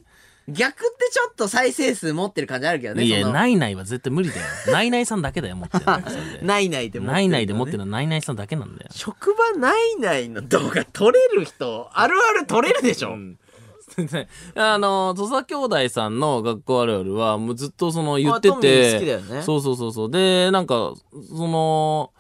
逆ってちょっと再生数持ってる感じあるけどいや、ないないは絶対無理だよ。ないないさんだけだよ、持ってるの。それで。内内で持ってる、ないないで持ってるのはないないさんだけなんだよ。職場内内の動画撮れる人、あるある撮れるでしょ、うん。で あの土佐兄弟さんの学校あるあるはもうずっとその言ってて。そうそうそうそう。でなんかその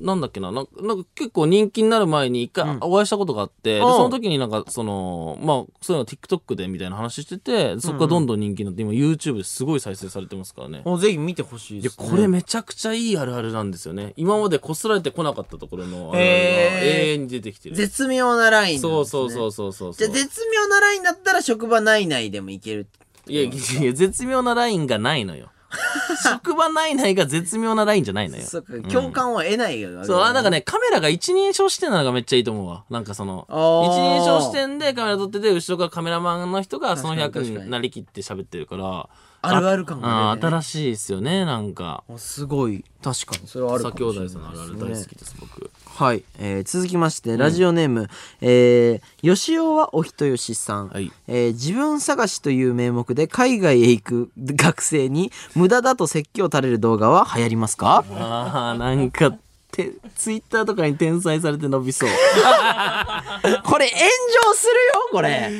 なんだっけななんかなんか結構人気になる前に一回お会いしたことがあって、でうんその時になんかそのまあそういうの TikTok でみたいな話しててそこからどんどん人気になって今 YouTube ですごい再生されてますからね。もうぜひ見てほしいいやです、ね。これめちゃくちゃいいあるあるなんですよね今までこすられてこなかったところのあるあるが永遠に出てきてる絶妙なラインね。そうそうそうそうそうじゃあ絶妙なラインだったら職場内内でもいける。いや、いや絶妙なラインがないのよ。職場内内が絶妙なラインじゃないのよ。そっか、共感を得ないよ、そう、あなんかね、カメラが一人称視点なのがめっちゃいいと思うわ。なんかその、一人称視点でカメラ撮ってて、後ろからカメラマンの人がその役になりきって喋ってるから、あるある感がね。新しいですよね、なんか。あすごい。確かに。それはあるか先もしれない兄弟さんのあるある大好きです、僕。はい、えー続きましてラジオネーム、えー、吉尾はお人よしさん、はい。えー自分探しという名目で海外へ行く学生に無駄だと説教垂れる動画は流行りますか？ああ、なんか、て、ツイッターとかに転載されて伸びそう。これ炎上するよこれ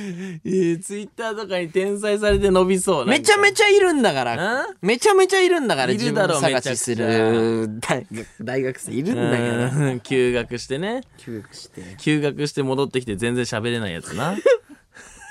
えー、ツイッターとかに転載されて伸びそう。めちゃめちちゃいるんだからんめちゃめちゃいるんだからいるだろ自分探しする大学 大学生いるんだからうん休学してね。休学して休学して戻ってきて全然喋れないやつな。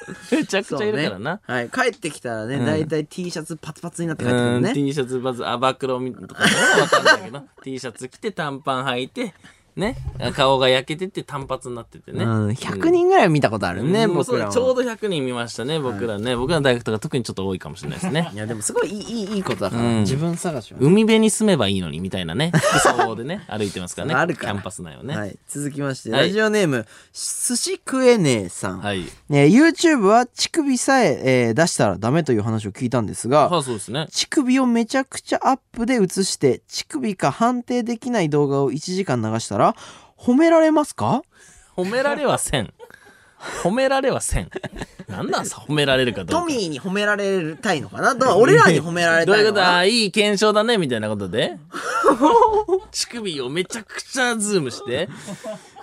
めちゃくちゃいるからな。はい、帰ってきたらね、だいたい T シャツパツパツになって帰ってくうん、るね。T シャツまず、あ、暴露みとかね、わかんないけど、T シャツ着て短パン履いて、ね、顔が焼けてて単発になっててね。うん、100人ぐらい見たことあるね、うん僕らちょうど100人見ましたね、僕らね。僕らの大学とか特にちょっと多いかもしれないですね い。や、でもすごいいい、いい、いいことだから、うん自分探しは。海辺に住めばいいのにみたいなね、服装でね、歩いてますからね。あるからキャンパス内をね。はい。はい、続きまして、はいラジオネーム、寿司食えねえさん。はい。ね YouTube は乳首さええー出したらダメという話を聞いたんですが、あ、そうですね。乳首をめちゃくちゃアップで映して、乳首か判定できない動画を1時間流したら、褒められますか？褒められはせん。褒められはせん。なんなんさ、褒められるかどうか。トミーに褒められたいのかな？どう？俺らに褒められどういうたいのかな？こと？あいい検証だねみたいなことで 乳首をめちゃくちゃズームして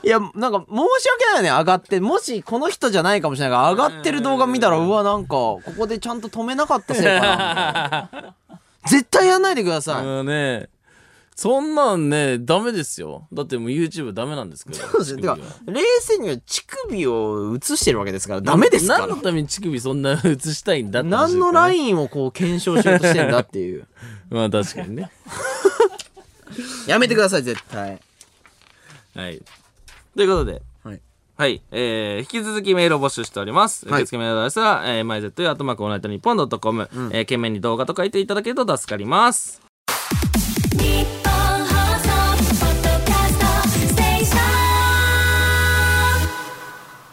いや、なんか申し訳ないよね、上がって。もしこの人じゃないかもしれないから、上がってる動画見たら、うわ、なんか、ここでちゃんと止めなかったせいかな。絶対やんないでください。うんねそんなんねダメですよだってもう YouTube ダメなんですけどそうですよ。てか冷静には乳首を映してるわけですから、ダメですから何の。ために乳首そんな映したいんだって話何のランインをこう検証しようとしてんだっていう。まあ確かにね やめてください、絶対。はいということではい。はい、えー、引き続きメールを募集しております。はい受付メールアドレスは、えー、マイゼットアットマークオールナイトニッポンドットコム、えー、件名に動画と書いていただけると助かります。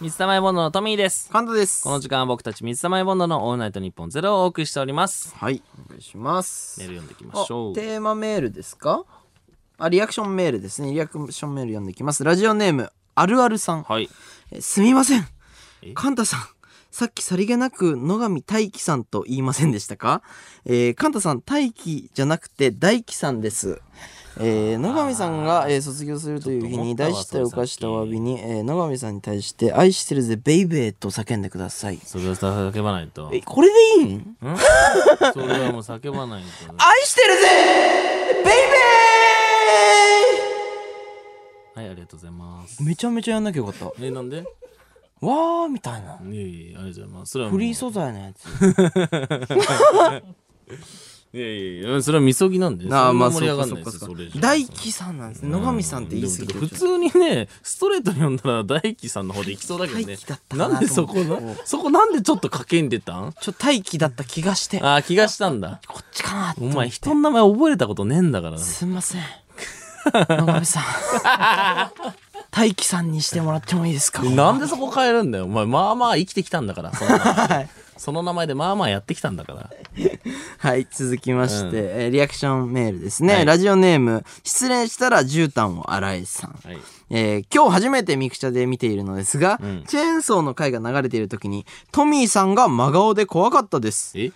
水溜りボンドのトミーです。カンタです。この時間は僕たち水溜りボンドのオールナイトニッポンゼロをお送りしております。はい、お願いします。メール読んでいきまあしょう。テーマメールですか？あ、リアクションメールですね。リアクションメール読んでいきます。ラジオネーム、あるあるさん。はい。えすみませんえ？カンタさん。さっきさりげなく野上大輝さんと言いませんでしたか？えー、カンタさん大輝じゃなくて大輝さんです。えー、野上さんが、えー卒業するという日に大失態を犯したお詫びに、えー、野上さんに対して愛してるぜベイベーと叫んでください。それは叫ばないと。え、これでいいん？ん？それはもう叫ばないと。愛してるぜベイベはい、ありがとうございますー。めちゃめちゃやんなきゃよかった。わえ、なんで？ーみたいな。いやいや、ありがとうございます。それはもうフリー素材のやつ。いやいやそれはみそぎなんで。あーまあ盛り上がんないです大輝さんなんですね。野上さんって言い過ぎて普通にねストレートに読んだら大輝さんの方で行きそうだけどね。大輝だったかななんでそこそこなんでちょっと賭けに出たん？ちょ、大輝だった気がして。ああ気がしたんだ。こっちかなお前人の名前覚えたことねえんだからな。すんません。野上さん。大輝さんにしてもらってもいいですか？なんでそこ変えるんだよ。お前まあまあ生きてきたんだからその。名前でその名前でまあまあやってきたんだから。はい、続きまして、うん。えーリアクションメールですね。はい。ラジオネーム、失礼したら絨毯を洗えさん。はい。えー今日初めてミクチャで見ているのですが、ん。チェーンソーの回が流れている時に、トミーさんが真顔で怖かったです。え？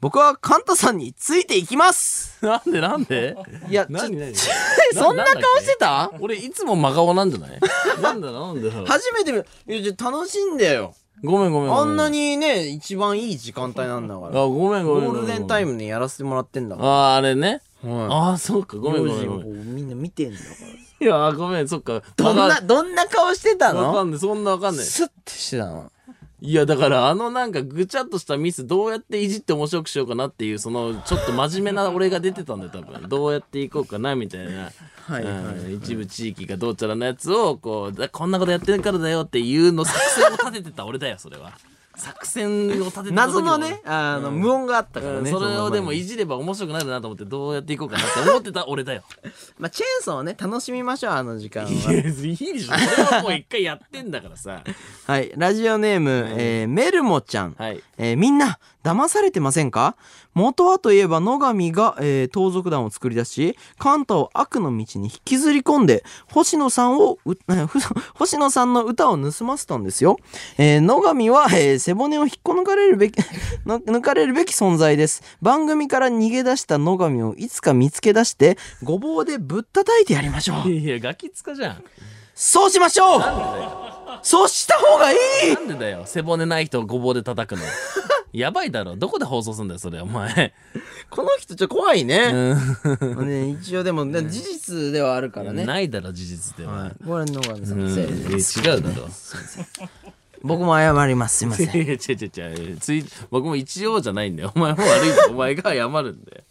僕はカンタさんについていきます。なんでなんで？いや、ちょ何何？そんな顔してた？俺いつも真顔なんじゃない？なんだなんだよ。初めて見る。いや、じゃあ楽しんでよ。ごめんごめんあんなにね、一番いい時間帯なんだから。あごめんごゴめんールデンタイムムでやらせてもらってんだから。あああれねはああそうかごい。めんごめん用ごめん心をこうみんな見てんだから。いやごめんそっかどんな、どんな顔してたの？わかんないそんなわかんないスッてしてたの。いやだからあのなんかぐちゃっとしたミスどうやっていじって面白くしようかなっていうそのちょっと真面目な俺が出てたんだよ多分。どうやっていこうかなみたいな、はいはい。うん。一部地域がどうちゃらのやつをこうだこんなことやってるからだよっていうの作戦を立ててた俺だよそれは作戦を立てて謎のね、あの、無音があったからね。うんそれをでもいいじれば面白くなるなと思ってどうやっていこうかなって思ってた俺だよ まあ、チェーンソーをね、楽しみましょう、あの時間いは。やいいでしょ それはもう一回やってんだからさはい。ラジオネーム、えーメルモちゃん。はいえーみんな、騙されてませんか？元はといえば野上が、えー盗賊団を作り出し、カンタを悪の道に引きずり込んで、星野さんを、星野さんの歌を盗ませたんですよ。えー野上は、えー背骨を引っこ抜かれるべき、の抜かれるべき存在です。番組から逃げ出した野上をいつか見つけ出して、ごぼうでぶったたいてやりましょう。いやガキつかじゃん。そうしましょう。なんでだよ。そうした方がいい。なんでだよ。背骨ない人をごぼうで叩くのやばいだろ。どこで放送すんだよそれお前。この人ちょっと怖いね。うね一応でも、ね、事実ではあるからね。ないだろ事実では、はい。これ野上さうん。んのせいです。違うだろ。僕も謝ります。すいません。違う違う違う。つい僕も一応じゃないんだよ。お前も悪いんだよお前が謝るんだよ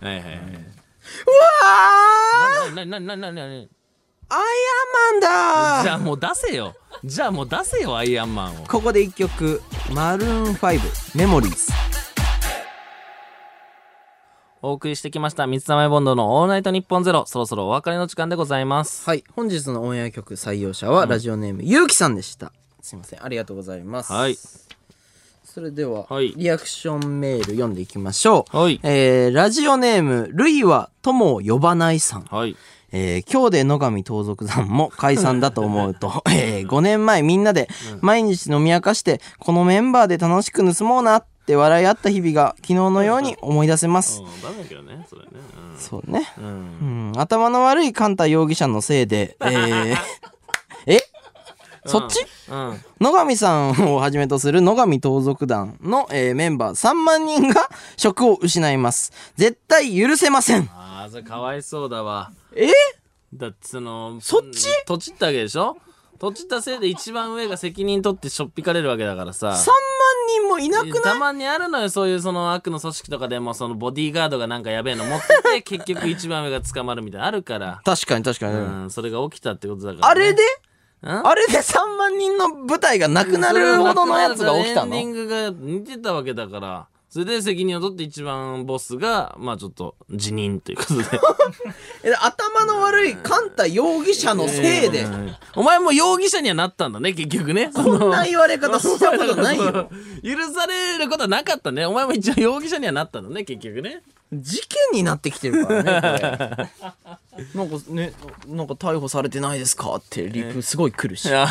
はいはいはい。うわー！なななななななアイアンマンだじゃあもう出せよじゃあもう出せよアイアンマンをここで一曲、マルーン5、メモリーズ。お送りしてきました三つ玉ボンドのオールナイトニッポンゼロそろそろお別れの時間でございますはい。本日のオンエア曲採用者は、ラジオネーム、ゆうきさんでした。すいません。ありがとうございます。はいそれでは、はいリアクションメール読んでいきましょう。はいえー、ラジオネーム、ルイは友を呼ばないさん。はいえー今日で野上盗賊団も解散だと思うと、え5年前みんなで毎日飲み明かして、このメンバーで楽しく盗もうなって笑い合った日々が昨日のように思い出せます。そうね。うん、頭の悪いカンタ容疑者のせいで、えーえ そっち？うん。野上さんをはじめとする野上盗賊団の、えーメンバー3万人が職を失います。絶対許せません。ああそれかわいそうだわ。え？だってそのそっち？うんとちったわけでしょ？とちったせいで一番上が責任取ってしょっぴかれるわけだからさ ?3 万人もいなくない？たまにあるのよそういうその悪の組織とかでもそのボディーガードがなんかやべえの持ってて 結局一番上が捕まるみたいなのあるから。確かに確かに。うんそれが起きたってことだから、ね、あれで？うんあれで3万人の部隊がなくなるほどのやつが起きたの？エンディングが似てたわけだから。それで責任を取って一番ボスがまあちょっと辞任ということで。え頭の悪いカンタ容疑者のせいで、うんお前も容疑者にはなったんだね結局ね。そんな言われ方したことないよ。許されることはなかったね。お前も一応容疑者にはなったのね結局ね。事件になってきてるからね、これ。なんかね、なんか逮捕されてないですかってリプすごい来るし。あ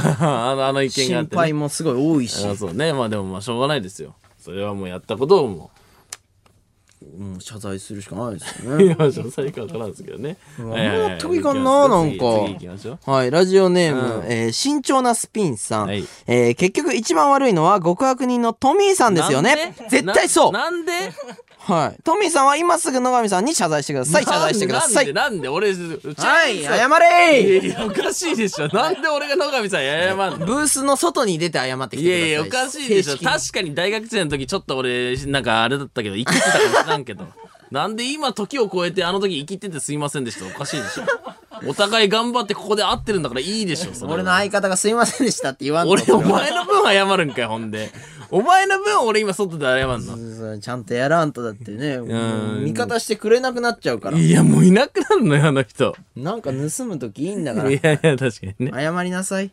のあの意見があっ心て、ね、配もすごい多いし。あそうね。まあでもまあしょうがないですよ。それはもうやったことをもう。ん、謝罪するしかないですようね。いや詳細か分からんですけどね。はいはいはい納得いかんななんか。次次行きましょう。はい、ラジオネーム、うん。えー慎重なスピンさん、はい。えー結局一番悪いのは極悪人のトミーさんですよね。なんで？絶対そう。ななんで？はい。トミーさんは今すぐ野上さんに謝罪してください。謝罪してください。なんでなんで俺はい謝いれやいやおかしいでしょ。なんで俺が野上さんに謝んの？ブースの外に出て謝ってきいてください。やいやおかしいでしょ。確かに大学生の時ちょっと俺なんかあれだったけど生きてたかもしらんけど。なんで今時を超えてあの時生きててすいませんでした？おかしいでしょ。お互い頑張ってここで会ってるんだからいいでしょ俺の相方がすいませんでしたって言わんと。俺お前の分謝るんかいほんでお前の分俺今外で謝んの？そうちゃんとやらんとだってね。もううん味方してくれなくなっちゃうから。いやもういなくなるのよあの人。なんか盗む時いいんだから。いやいや確かにね。謝りなさい。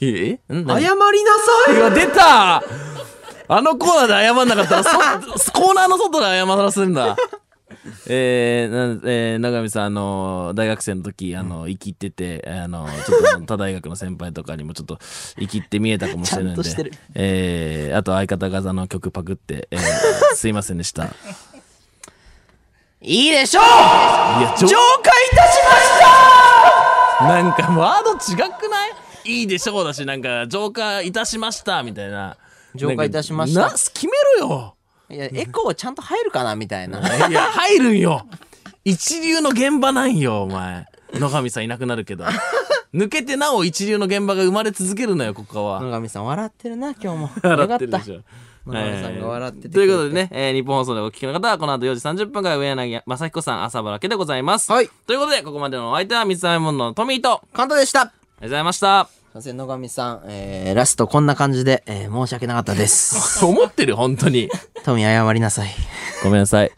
え？ん何？謝りなさい。いや出た！あのコーナーで謝んなかったらそコーナーの外で謝らせるんだ えーなんえー、永見さん、あの大学生の時、あの生きってて、あのちょっと他大学の先輩とかにもちょっと生きって見えたかもしれないんで、ちゃんとしてる。えー、あと相方があの曲パクって、えー、すいませんでした。いいいでしょう！や、ちょ浄化いたしました！なんかワード違くない？いいでしょうだし、なんか浄化いたしましたみたいな。浄化いたしました。な決めろよいやエコーちゃんと入るかなみたいな いや、入るんよ。一流の現場なんよ、お前。野上さんいなくなるけど。抜けてなお一流の現場が生まれ続けるのよ、ここは。野上さん笑ってるな今日も笑ってるでしょ。野上さんが笑っててということでね、えー日本放送でお聞きの方はこの後4時30分から上柳正彦さん朝原家でございます。はいということで、ここまでのお相手は水溜りボンドのトミーと、あり簡単でしたがとうございました。すいません野上さん、えー、ラストこんな感じで、えー、申し訳なかったです 思ってる、本当に。トミー謝りなさいごめんなさい。